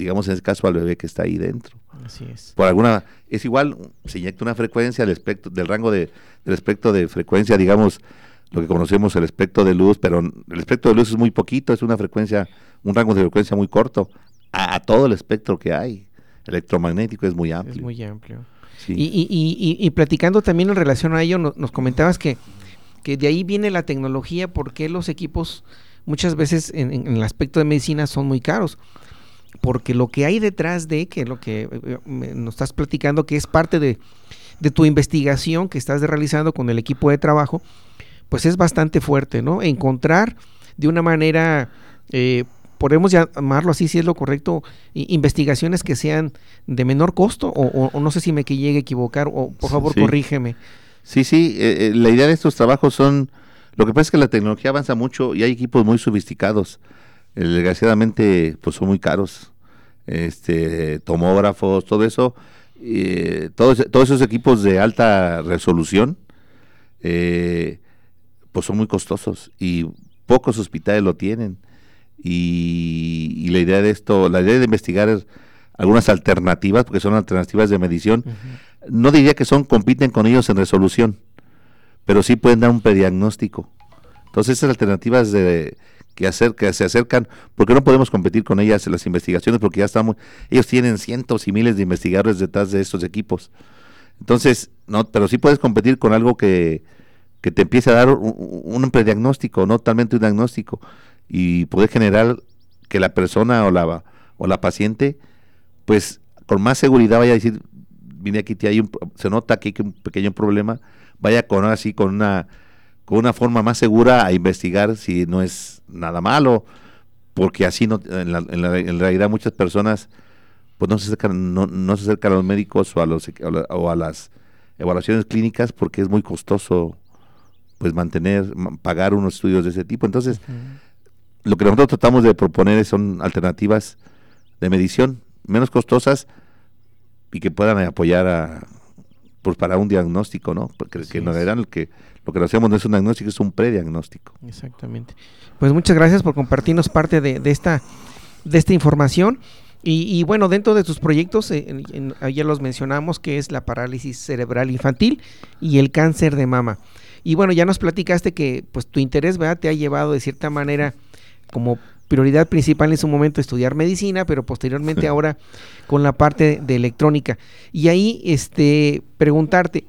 Speaker 2: digamos en este caso al bebé que está ahí dentro.
Speaker 1: Así es.
Speaker 2: Por alguna, es igual, se inyecta una frecuencia del espectro, del rango de, del espectro de frecuencia, digamos, lo que conocemos el espectro de luz, pero el espectro de luz es muy poquito, es una frecuencia, un rango de frecuencia muy corto, a, a todo el espectro que hay. Electromagnético es muy amplio.
Speaker 1: Es muy amplio.
Speaker 2: Sí.
Speaker 1: Y, y- y- y- platicando también en relación a ello, no- nos, comentabas que, que de ahí viene la tecnología, porque los equipos muchas veces en, en el aspecto de medicina son muy caros. Porque lo que hay detrás de, que lo que eh, eh, nos estás platicando, que es parte de, de tu investigación que estás realizando con el equipo de trabajo, pues es bastante fuerte, ¿no? Encontrar de una manera, eh, podemos llamarlo así, si es lo correcto, investigaciones que sean de menor costo, o, o- o no sé si me que llegue a equivocar, o por favor
Speaker 2: Sí.
Speaker 1: corrígeme.
Speaker 2: Sí, sí, eh, la idea de estos trabajos son, lo que pasa es que la tecnología avanza mucho y hay equipos muy sofisticados. Eh, desgraciadamente, pues son muy caros. Este, tomógrafos, todo eso, eh, todos, todos esos equipos de alta resolución, eh, pues son muy costosos y pocos hospitales lo tienen. Y, y la idea de esto, la idea de investigar es algunas alternativas, porque son alternativas de medición, no diría que son compiten con ellos en resolución, pero sí pueden dar un prediagnóstico. Entonces esas alternativas de que se acercan, porque no podemos competir con ellas en las investigaciones porque ya estamos ellos tienen cientos y miles de investigadores detrás de estos equipos. Entonces, no, pero sí puedes competir con algo que, que te empiece a dar un, un prediagnóstico, no totalmente un diagnóstico y poder generar que la persona o la o la paciente pues con más seguridad vaya a decir vine aquí, hay un, se nota aquí que un pequeño problema, vaya con así con una con una forma más segura a investigar si no es nada malo, porque así no en, la, en, la, en realidad muchas personas pues no se acercan no, no se acercan a los médicos o a los o a las evaluaciones clínicas porque es muy costoso pues mantener pagar unos estudios de ese tipo. Entonces, uh -huh. lo que nosotros tratamos de proponer son alternativas de medición menos costosas y que puedan apoyar a pues para un diagnóstico, ¿no? Porque sí, que en realidad el que lo que hacemos no es un diagnóstico, es un prediagnóstico.
Speaker 1: Exactamente. Pues muchas gracias por compartirnos parte de, de esta de esta información. Y, y, bueno, dentro de tus proyectos, eh, en, ayer los mencionamos, que es la parálisis cerebral infantil y el cáncer de mama. Y bueno, ya nos platicaste que pues tu interés ¿verdad? te ha llevado de cierta manera como prioridad principal en su momento estudiar medicina, pero posteriormente ahora con la parte de electrónica. Y ahí este preguntarte,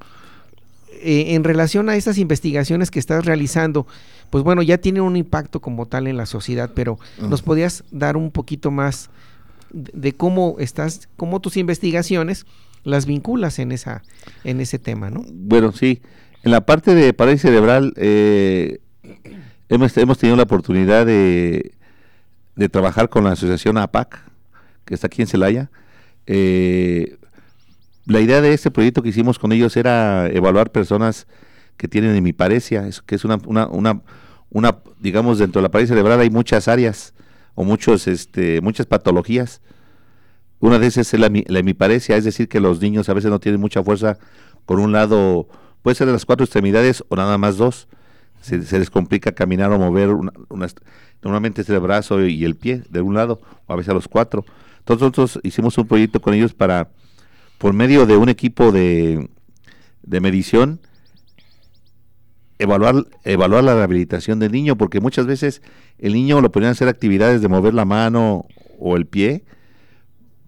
Speaker 1: eh, en relación a estas investigaciones que estás realizando, pues bueno, ya tienen un impacto como tal en la sociedad, pero uh -huh. nos podías dar un poquito más de, de cómo estás, cómo tus investigaciones las vinculas en esa, en ese tema, ¿no?
Speaker 2: Bueno, sí. En la parte de parálisis cerebral, eh, hemos, hemos, tenido la oportunidad de, de, trabajar con la asociación APAC, que está aquí en Celaya. Eh, la idea de este proyecto que hicimos con ellos era evaluar personas que tienen hemiparesia, que es una, una, una, una, digamos, dentro de la parálisis cerebral hay muchas áreas o muchos, este, muchas patologías. Una de esas es la, la es decir, que los niños a veces no tienen mucha fuerza con un lado puede ser de las cuatro extremidades o nada más dos. Se, se les complica caminar o mover, una, normalmente es el brazo y el pie de un lado, o a veces a los cuatro. Entonces nosotros hicimos un proyecto con ellos para, por medio de un equipo de, de medición, evaluar, evaluar la rehabilitación del niño, porque muchas veces el niño lo ponían hacer actividades de mover la mano o el pie,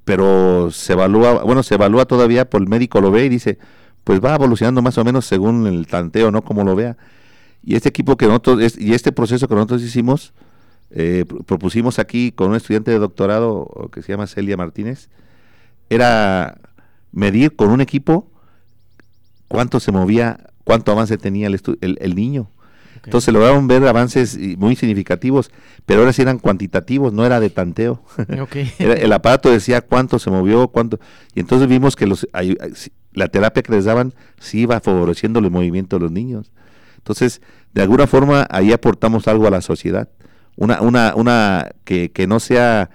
Speaker 2: pero se evalúa, bueno, se evalúa todavía, por el médico lo ve y dice, pues va evolucionando más o menos según el tanteo, ¿no? Como lo vea. Y este equipo que nosotros, y este proceso que nosotros hicimos, eh, propusimos aquí con un estudiante de doctorado que se llama Celia Martínez, era medir con un equipo cuánto se movía, cuánto avance tenía el, el, el niño. Okay. Entonces lograron ver avances muy significativos, pero ahora sí eran cuantitativos, no era de tanteo.
Speaker 1: Okay.
Speaker 2: era, el aparato decía cuánto se movió, cuánto. Y entonces vimos que los, la terapia que les daban sí iba favoreciendo el movimiento de los niños. Entonces, de alguna forma, ahí aportamos algo a la sociedad. Una, una, una que, que no sea,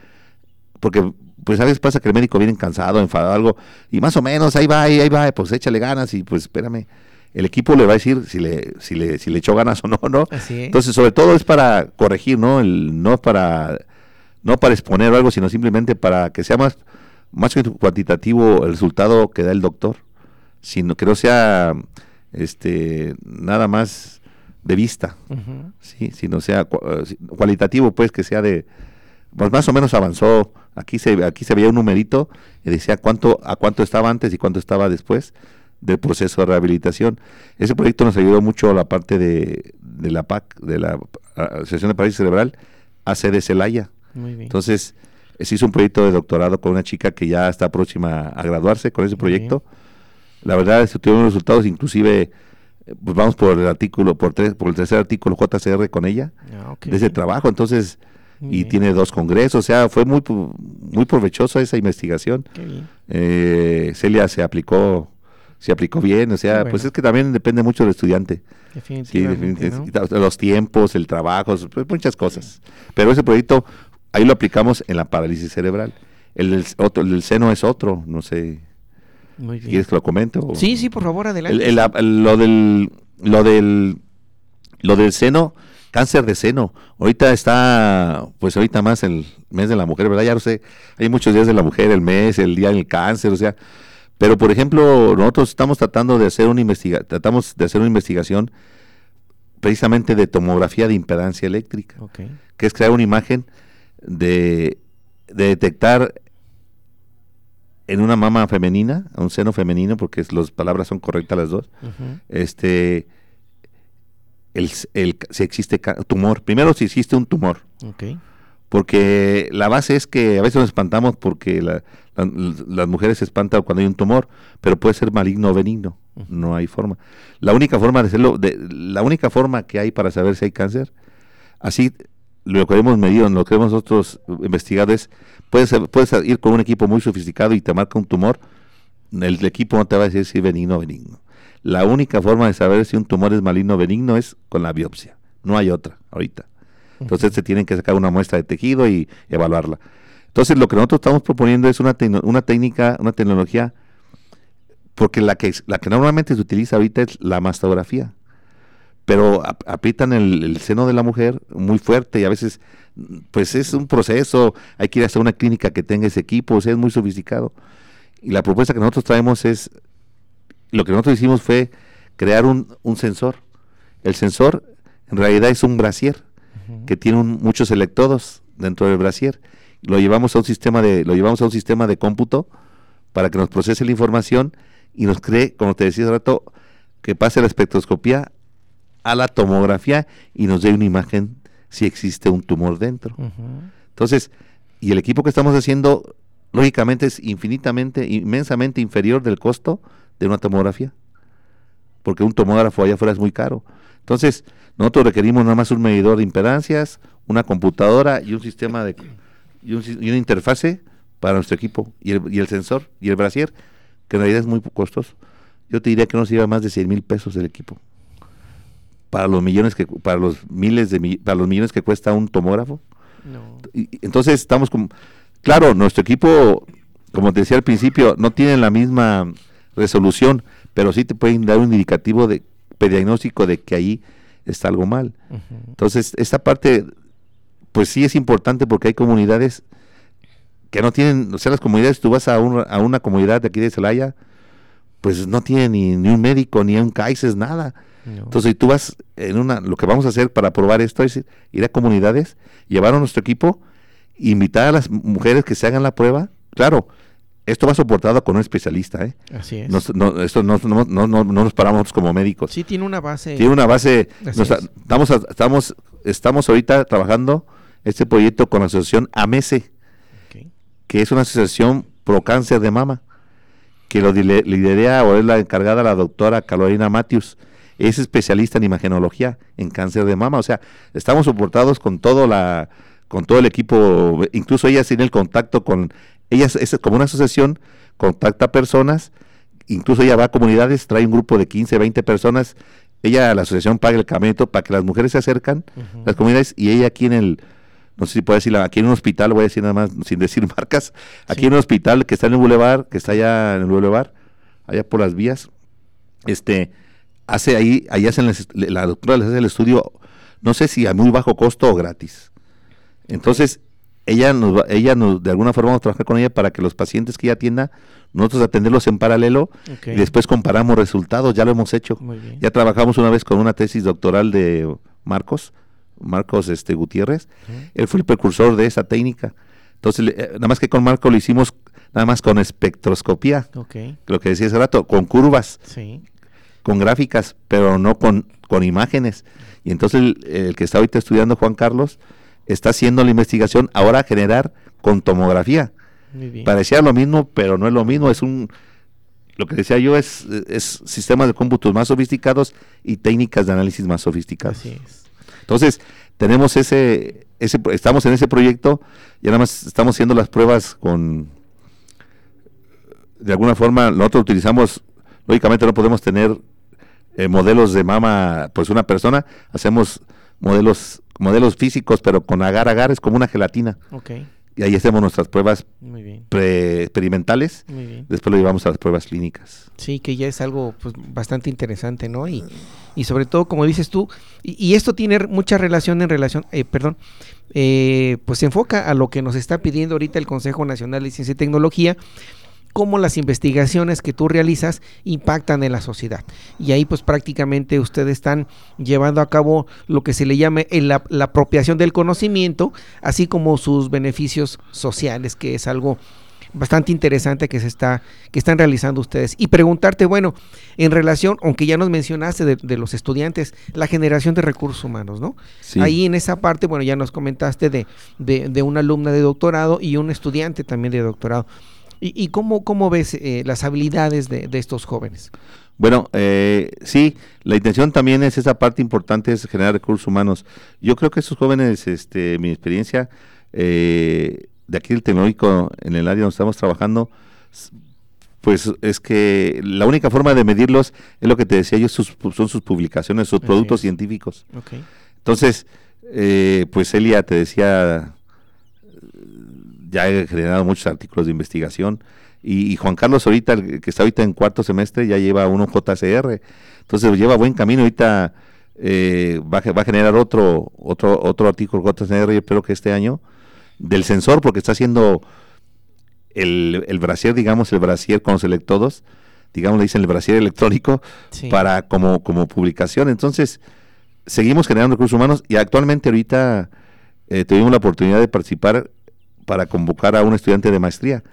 Speaker 2: porque pues a veces pasa que el médico viene cansado, enfadado, algo, y más o menos ahí va, ahí, ahí va, pues échale ganas y pues espérame. El equipo le va a decir si le, si le, si le echó ganas o no, ¿no?
Speaker 1: Así es.
Speaker 2: Entonces, sobre todo es para corregir, ¿no? El, no para no para exponer algo, sino simplemente para que sea más, más cuantitativo el resultado que da el doctor, sino que no sea este nada más de vista, sí, sino sea eh, cualitativo, pues que sea de pues más o menos avanzó. Aquí se aquí se veía un numerito y decía cuánto a cuánto estaba antes y cuánto estaba después del proceso de rehabilitación. Ese proyecto nos ayudó mucho a la parte de, de la PAC, de la Asociación de Parálisis Cerebral, a de Celaya. Entonces, se hizo un proyecto de doctorado con una chica que ya está próxima a graduarse con ese proyecto. La verdad, es que tuvimos resultados, inclusive, pues vamos por el artículo, por, tres, por el tercer artículo JCR con ella, ah, de ese trabajo. Entonces, y tiene dos congresos, o sea, fue muy, muy provechosa esa investigación. Eh, Celia se aplicó se aplicó bien, o sea, pues es que también depende mucho del estudiante. Definitivamente. Los tiempos, el trabajo, pues muchas cosas. Pero ese proyecto, ahí lo aplicamos en la parálisis cerebral. El otro, el seno es otro, no sé. ¿Quieres que lo comente?
Speaker 1: Sí, sí, por favor, adelante.
Speaker 2: lo del, lo del, lo del seno, cáncer de seno. Ahorita está, pues ahorita más el mes de la mujer, ¿verdad? Ya no sé, hay muchos días de la mujer, el mes, el día del cáncer, o sea, pero, por ejemplo, nosotros estamos tratando de hacer una investigación, tratamos de hacer una investigación precisamente de tomografía de impedancia eléctrica, que es crear una imagen de, detectar en una mama femenina, un seno femenino, porque las palabras son correctas las dos, este, el, el, si existe tumor. Primero, si existe un tumor. Porque la base es que a veces nos espantamos porque las mujeres se espantan cuando hay un tumor, pero puede ser maligno o benigno, no hay forma. La única forma de hacerlo, de, la única forma que hay para saber si hay cáncer, así lo que hemos medido, lo que hemos nosotros investigado es, puedes, puedes ir con un equipo muy sofisticado y te marca un tumor, el, equipo no te va a decir si es benigno o benigno. La única forma de saber si un tumor es maligno o benigno es con la biopsia, no hay otra ahorita. Entonces se tienen que sacar una muestra de tejido y evaluarla. Entonces lo que nosotros estamos proponiendo es una, una técnica, una tecnología, porque la que, la que normalmente se utiliza ahorita es la mastografía, pero aprietan el, seno de la mujer muy fuerte y a veces pues es un proceso, hay que ir a hacer una clínica que tenga ese equipo, o sea, es muy sofisticado. Y la propuesta que nosotros traemos es, lo que nosotros hicimos fue crear un, un sensor. El sensor en realidad es un brasier que tiene muchos electrodos dentro del brasier. Lo llevamos a un sistema de lo llevamos a un sistema de cómputo para que nos procese la información y nos cree, como te decía hace rato, que pase la espectroscopía a la tomografía y nos dé una imagen si existe un tumor dentro. Entonces, y el equipo que estamos haciendo, lógicamente, es infinitamente, inmensamente inferior del costo de una tomografía. Porque un tomógrafo allá afuera es muy caro. Entonces, nosotros requerimos nada más un medidor de impedancias, una computadora y un sistema de y, una interfase para nuestro equipo y el, y el sensor y el brasier, que en realidad es muy costoso. Yo te diría que no se lleva más de 100 mil pesos el equipo. Para los millones que para los miles de para los millones que cuesta un tomógrafo. entonces estamos con claro, nuestro equipo como te decía al principio, no tiene la misma resolución, pero sí te pueden dar un indicativo de pediagnóstico de que ahí está algo mal. Entonces, esta parte, pues sí es importante porque hay comunidades que no tienen, o sea, las comunidades, tú vas a, a una comunidad de aquí de Celaya, pues no tienen ni, un médico, ni un CAICES, nada. Entonces, si tú vas en una, lo que vamos a hacer para probar esto es ir a comunidades, llevar a nuestro equipo, invitar a las mujeres que se hagan la prueba. Claro, esto va soportado con un especialista, ¿eh?
Speaker 1: Así es.
Speaker 2: no, esto no, no, no, no, nos paramos como médicos.
Speaker 1: Sí, tiene una base.
Speaker 2: Tiene una base. estamos, estamos, estamos ahorita trabajando este proyecto con la asociación AMESE, que es una asociación pro cáncer de mama, que lo lidera o es la encargada la doctora Carolina Matius. Es especialista en imagenología en cáncer de mama. O sea, estamos soportados con todo la con todo el equipo, incluso ella tiene el contacto con ella es, como una asociación, contacta personas, incluso ella va a comunidades, trae un grupo de 15, 20 personas, ella, la asociación paga el camino para que las mujeres se acercan, las comunidades, y ella aquí en el, no sé si puedo decir, aquí en un hospital, voy a decir nada más sin decir marcas, aquí en un hospital que está en el Boulevard, que está allá en el Boulevard, allá por las vías, este, hace ahí, ahí hacen, la doctora les hace el estudio, no sé si a muy bajo costo o gratis. Entonces, ella nos, ella nos, de alguna forma vamos a trabajar con ella para que los pacientes que ella atienda, nosotros atenderlos en paralelo y después comparamos resultados, ya lo hemos hecho.
Speaker 1: Muy bien.
Speaker 2: Ya trabajamos una vez con una tesis doctoral de Marcos, Marcos este Gutiérrez. Él fue el precursor de esa técnica. Entonces, eh, nada más que con Marco lo hicimos nada más con espectroscopía, lo que decía hace rato, con curvas,
Speaker 1: sí.
Speaker 2: Con gráficas, pero no con, con imágenes. Y entonces el, el que está ahorita estudiando Juan Carlos está haciendo la investigación ahora a generar con tomografía.
Speaker 1: Muy bien.
Speaker 2: Parecía lo mismo, pero no es lo mismo. Es un, lo que decía yo es, es sistemas de cómputos más sofisticados y técnicas de análisis más sofisticadas.
Speaker 1: Así es.
Speaker 2: Entonces, tenemos ese, ese, estamos en ese proyecto y nada más estamos haciendo las pruebas con, de alguna forma, nosotros utilizamos, lógicamente no podemos tener eh, modelos de mama, pues una persona, hacemos modelos, modelos físicos, pero con agar agar, es como una gelatina.
Speaker 1: Ok,
Speaker 2: Y ahí hacemos nuestras pruebas
Speaker 1: muy bien.
Speaker 2: pre- experimentales,
Speaker 1: Muy bien.
Speaker 2: después lo llevamos a las pruebas clínicas.
Speaker 1: Sí, que ya es algo pues, bastante interesante, ¿no? Y, y sobre todo, como dices tú, y, y esto tiene mucha relación en relación, eh, perdón, eh, pues se enfoca a lo que nos está pidiendo ahorita el Consejo Nacional de Ciencia y Tecnología, cómo las investigaciones que tú realizas impactan en la sociedad. Y ahí pues prácticamente ustedes están llevando a cabo lo que se le llame la, la apropiación del conocimiento, así como sus beneficios sociales, que es algo bastante interesante que se está que están realizando ustedes y preguntarte bueno en relación aunque ya nos mencionaste de, de los estudiantes la generación de recursos humanos no
Speaker 2: Sí.
Speaker 1: ahí en esa parte bueno ya nos comentaste de, de, de una alumna de doctorado y un estudiante también de doctorado y, y cómo cómo ves eh, las habilidades de, de estos jóvenes
Speaker 2: Bueno, eh, sí, la intención también es esa parte importante, es generar recursos humanos. Yo creo que esos jóvenes, este, mi experiencia eh, de aquí del tecnológico en el área donde estamos trabajando, pues es que la única forma de medirlos es lo que te decía yo, sus, son sus publicaciones, sus productos científicos.
Speaker 1: Ok.
Speaker 2: Entonces, eh, pues Elia te decía, ya he generado muchos artículos de investigación y, y Juan Carlos ahorita, el que está ahorita en cuarto semestre, ya lleva uno JCR. Entonces lleva buen camino. Ahorita eh, va, va a generar otro, otro, otro artículo JCR, yo espero que este año, del sensor, porque está haciendo el, el brasier, digamos, el brasier con los electrodos, digamos, le dicen el brasier electrónico,
Speaker 1: Sí.
Speaker 2: para como, como publicación. Entonces, seguimos generando recursos humanos y actualmente ahorita eh, tuvimos la oportunidad de participar para convocar a un estudiante de maestría,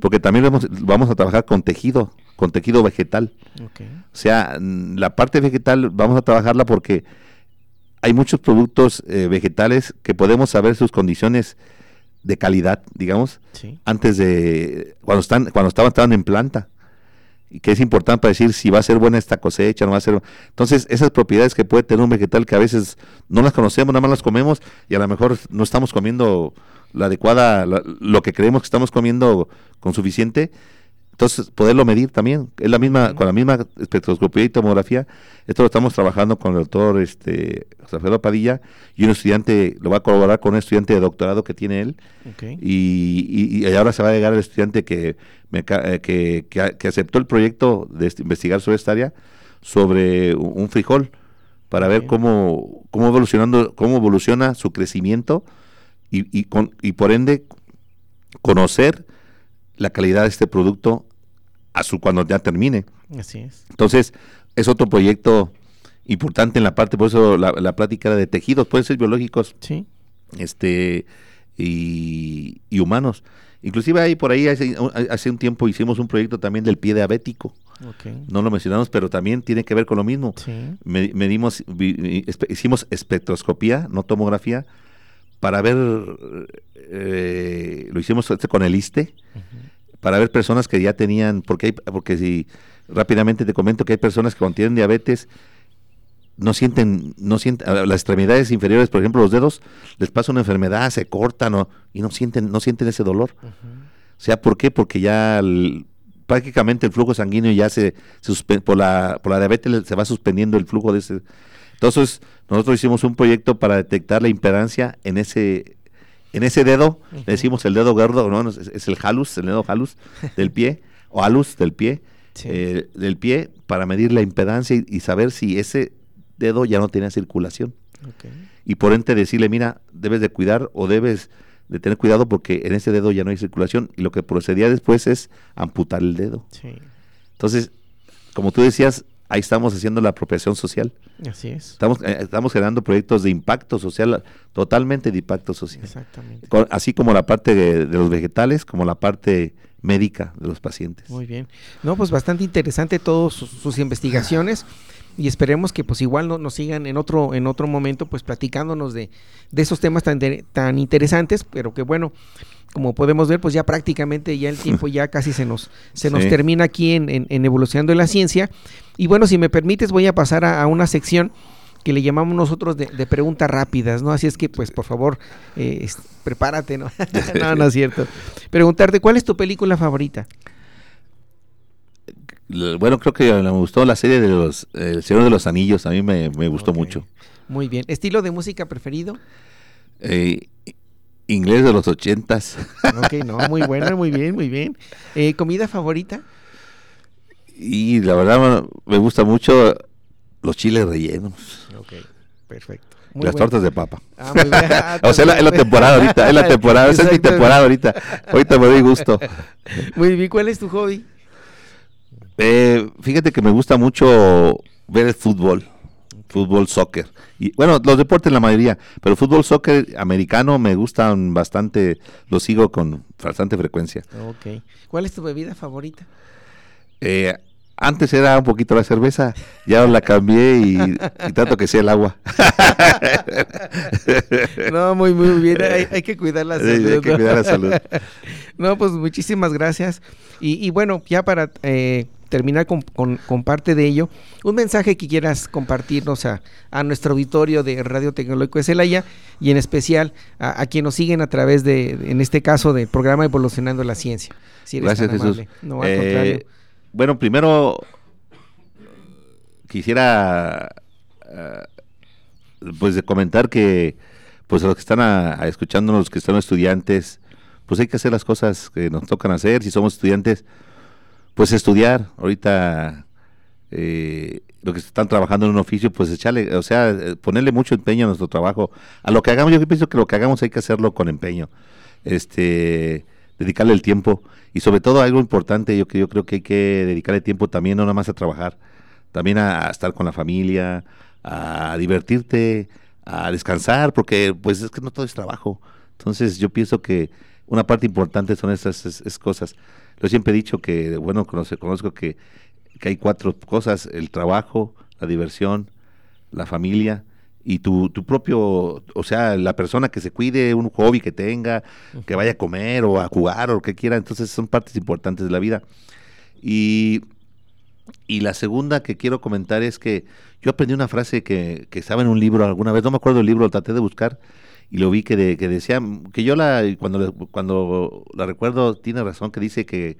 Speaker 2: porque también vamos, vamos a trabajar con tejido, con tejido vegetal. O sea, la parte vegetal vamos a trabajarla porque hay muchos productos eh, vegetales que podemos saber sus condiciones de calidad, digamos,
Speaker 1: Sí.
Speaker 2: antes de cuando están cuando estaban, estaban en planta y que es importante para decir si va a ser buena esta cosecha no va a ser entonces esas propiedades que puede tener un vegetal que a veces no las conocemos nada más las comemos y a lo mejor no estamos comiendo la adecuada la- lo que creemos que estamos comiendo con suficiente entonces poderlo medir también. Es la misma con la misma espectroscopía y tomografía esto lo estamos trabajando con el doctor este José Alfredo Padilla y un estudiante lo va a colaborar con un estudiante de doctorado que tiene él. Y, y- y ahora se va a llegar el estudiante que, me eh, que, que aceptó el proyecto de est- investigar sobre esta área, sobre un, frijol, para ver cómo, cómo evolucionando, cómo evoluciona su crecimiento y, y, con, y por ende conocer la calidad de este producto a su cuando ya termine.
Speaker 1: Así es.
Speaker 2: Entonces, es otro proyecto importante en la parte, por eso la, la plática era de tejidos, pueden ser biológicos,
Speaker 1: Sí.
Speaker 2: este y, y humanos. Inclusive ahí por ahí hace, hace un tiempo hicimos un proyecto también del pie diabético. No lo mencionamos, pero también tiene que ver con lo mismo.
Speaker 1: Sí.
Speaker 2: Medimos, hicimos espectroscopía, no tomografía, para ver, eh, lo hicimos este con el ISTE, para ver personas que ya tenían, porque hay, porque si rápidamente te comento que hay personas que cuando tienen diabetes no sienten, no sienten, las extremidades inferiores, por ejemplo los dedos, les pasa una enfermedad, se cortan o- y no sienten, no sienten ese dolor. O sea, ¿por qué? Porque ya el- prácticamente el flujo sanguíneo ya se, se por la por la diabetes se va suspendiendo el flujo de ese. Entonces, nosotros hicimos un proyecto para detectar la impedancia en ese en ese dedo, le decimos el dedo gordo, no, es, es el halus, el dedo halus del pie o alus del pie,
Speaker 1: Sí.
Speaker 2: eh, del pie para medir la impedancia y, y saber si ese dedo ya no tiene circulación. Y por ende decirle, mira, debes de cuidar o debes de tener cuidado porque en ese dedo ya no hay circulación y lo que procedía después es amputar el dedo.
Speaker 1: Sí,
Speaker 2: Entonces, como tú decías, ahí estamos haciendo la apropiación social.
Speaker 1: así es.
Speaker 2: Estamos, eh, estamos generando proyectos de impacto social, totalmente de impacto social.
Speaker 1: Exactamente.
Speaker 2: Con- así como la parte de, de los vegetales, como la parte médica de los pacientes.
Speaker 1: Muy bien. No, pues bastante interesante todas sus, sus investigaciones y esperemos que pues igual no, nos sigan en otro en otro momento pues platicándonos de, de esos temas tan, tan interesantes, pero que bueno, como podemos ver pues ya prácticamente ya el tiempo ya casi se nos se nos
Speaker 2: Sí.
Speaker 1: termina aquí en, en, en Evolucionando la Ciencia y bueno, si me permites voy a pasar a, a una sección que le llamamos nosotros de, de preguntas rápidas, ¿no? Así es que, pues, por favor, eh, prepárate, ¿no? no, no es cierto. Preguntarte, ¿cuál es tu película favorita?
Speaker 2: Bueno, creo que me gustó la serie de los El Señor de los Anillos, a mí me, me gustó mucho.
Speaker 1: Muy bien. ¿Estilo de música preferido?
Speaker 2: Eh, inglés de los ochentas.
Speaker 1: Ok, no, muy buena, muy bien, muy bien. Eh, ¿Comida favorita?
Speaker 2: Y la verdad me gusta mucho los chiles rellenos,
Speaker 1: Ok, perfecto.
Speaker 2: las tortas de papa.
Speaker 1: Ah, muy bien. Ah,
Speaker 2: o sea, es la, temporada ahorita, es la temporada, esa es mi temporada ahorita. Ahorita me doy gusto.
Speaker 1: Muy bien, ¿cuál es tu hobby?
Speaker 2: Eh, fíjate que me gusta mucho ver el fútbol, fútbol, soccer. Y bueno, los deportes la mayoría, pero el fútbol, soccer americano me gustan bastante, lo sigo con bastante frecuencia.
Speaker 1: Ok. ¿Cuál es tu bebida favorita?
Speaker 2: Eh, antes era un poquito la cerveza, ya la cambié y, y trato que sea el agua.
Speaker 1: No, muy, muy bien. Hay, hay que cuidar la
Speaker 2: Sí,
Speaker 1: salud.
Speaker 2: hay que cuidar la salud.
Speaker 1: No, pues muchísimas gracias. Y, y bueno, ya para eh, terminar con, con- con parte de ello, un mensaje que quieras compartirnos a, a nuestro auditorio de Radio Tecnológico de Celaya y en especial a, a quienes nos siguen a través de, en este caso, del programa Evolucionando la Ciencia. Si eres
Speaker 2: Gracias,
Speaker 1: tan
Speaker 2: Jesús.
Speaker 1: No, al
Speaker 2: Eh,
Speaker 1: contrario.
Speaker 2: Bueno, primero quisiera eh, pues comentar que pues a los que están a, a escuchándonos, los que están estudiantes, pues hay que hacer las cosas que nos tocan hacer. Si somos estudiantes, pues estudiar. Ahorita eh, los que están trabajando en un oficio, pues echarle, o sea, ponerle mucho empeño a nuestro trabajo. A lo que hagamos, yo pienso que lo que hagamos hay que hacerlo con empeño. Este, dedicarle el tiempo y sobre todo algo importante, yo que yo creo que hay que dedicarle tiempo también no nada más a trabajar, también a, estar con la familia, a divertirte, a descansar, porque pues es que no todo es trabajo. Entonces yo pienso que una parte importante son esas es- es cosas. Yo siempre he dicho que, bueno, conoce- conozco que, que hay cuatro cosas, el trabajo, la diversión, la familia y tu, tu propio, o sea, la persona que se cuide, un hobby que tenga, que vaya a comer o a jugar o lo que quiera, entonces son partes importantes de la vida. Y, y la segunda que quiero comentar es que yo aprendí una frase que, que estaba en un libro alguna vez, no me acuerdo del libro, lo traté de buscar y lo vi que, de- que decía, que yo la, cuando, cuando la recuerdo, tiene razón, que dice que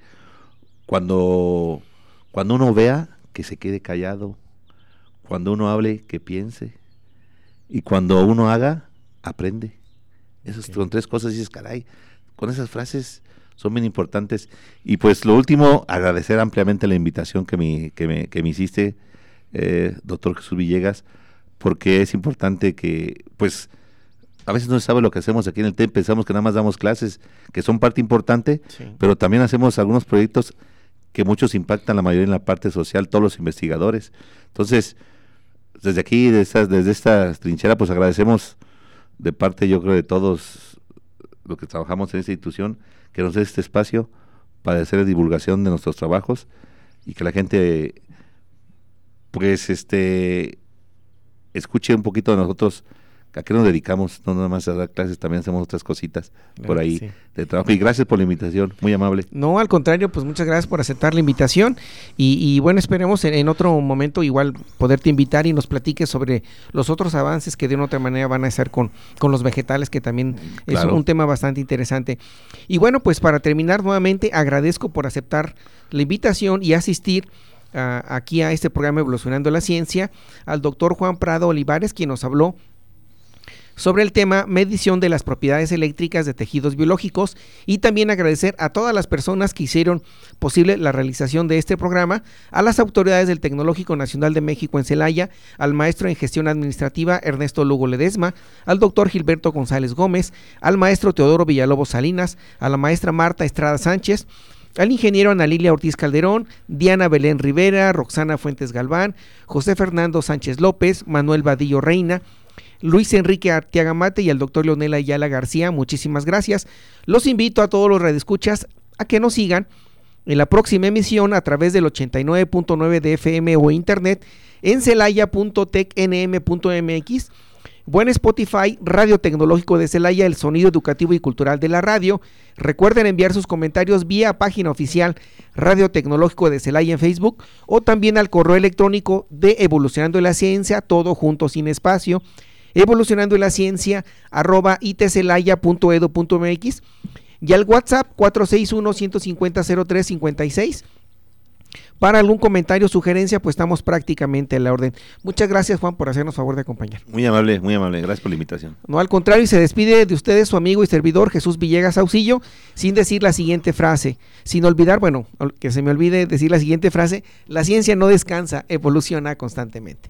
Speaker 2: cuando, cuando uno vea, que se quede callado, cuando uno hable, que piense, y cuando uno haga, aprende. Esas son tres cosas, y dices, caray, con esas frases son bien importantes. Y pues lo último, agradecer ampliamente la invitación que me, que me, que me hiciste, eh, doctor Jesús Villegas, porque es importante que, pues, a veces no se sabe lo que hacemos aquí en el TEM, pensamos que nada más damos clases, que son parte importante,
Speaker 1: Sí.
Speaker 2: pero también hacemos algunos proyectos que muchos impactan la mayoría en la parte social, todos los investigadores. Entonces, desde aquí, de desde esta trinchera, pues agradecemos de parte, yo creo, de todos los que trabajamos en esta institución, que nos dé este espacio para hacer divulgación de nuestros trabajos y que la gente, pues, este, escuche un poquito de nosotros a qué nos dedicamos, no nada más a dar clases, también hacemos otras cositas
Speaker 1: Claro
Speaker 2: por ahí
Speaker 1: sí.
Speaker 2: de trabajo. Y gracias por la invitación, muy amable.
Speaker 1: No, al contrario, pues muchas gracias por aceptar la invitación y, y bueno, esperemos en, en otro momento igual poderte invitar y nos platiques sobre los otros avances que de una otra manera van a hacer con, con los vegetales, que también es un tema bastante interesante. Y bueno, pues para terminar nuevamente, agradezco por aceptar la invitación y asistir aquí a este programa Evolucionando la Ciencia al doctor Juan Prado Olivares, quien nos habló sobre el tema medición de las propiedades eléctricas de tejidos biológicos y también agradecer a todas las personas que hicieron posible la realización de este programa, a las autoridades del Tecnológico Nacional de México en Celaya, al maestro en gestión administrativa Ernesto Lugo Ledesma, al doctor Gilberto González Gómez, al maestro Teodoro Villalobos Salinas, a la maestra Marta Estrada Sánchez, al ingeniero Ana Lilia Ortiz Calderón, Diana Belén Rivera, Roxana Fuentes Galván, José Fernando Sánchez López, Manuel Vadillo Reina, Luis Enrique Artiaga Mate y al doctor Leonel Ayala García. Muchísimas gracias. Los invito a todos los redescuchas a que nos sigan en la próxima emisión a través del 89.9 de FM o internet en celaya.tecnm.mx. Buen Spotify, Radio Tecnológico de Celaya, el sonido educativo y cultural de la radio. Recuerden enviar sus comentarios vía página oficial Radio Tecnológico de Celaya en Facebook o también al correo electrónico de Evolucionando la Ciencia, todo junto sin espacio, evolucionando la ciencia arroba itcelaya.edu.mx y al WhatsApp 461 150 0356 para algún comentario o sugerencia, pues estamos prácticamente en la orden. Muchas gracias, Juan, por hacernos favor de acompañar.
Speaker 2: Muy amable, muy amable. Gracias por la invitación.
Speaker 1: No, al contrario, y se despide de ustedes su amigo y servidor Jesús Villegas Auxillo, sin decir la siguiente frase. Sin olvidar, bueno, que se me olvide decir la siguiente frase: la ciencia no descansa, evoluciona constantemente.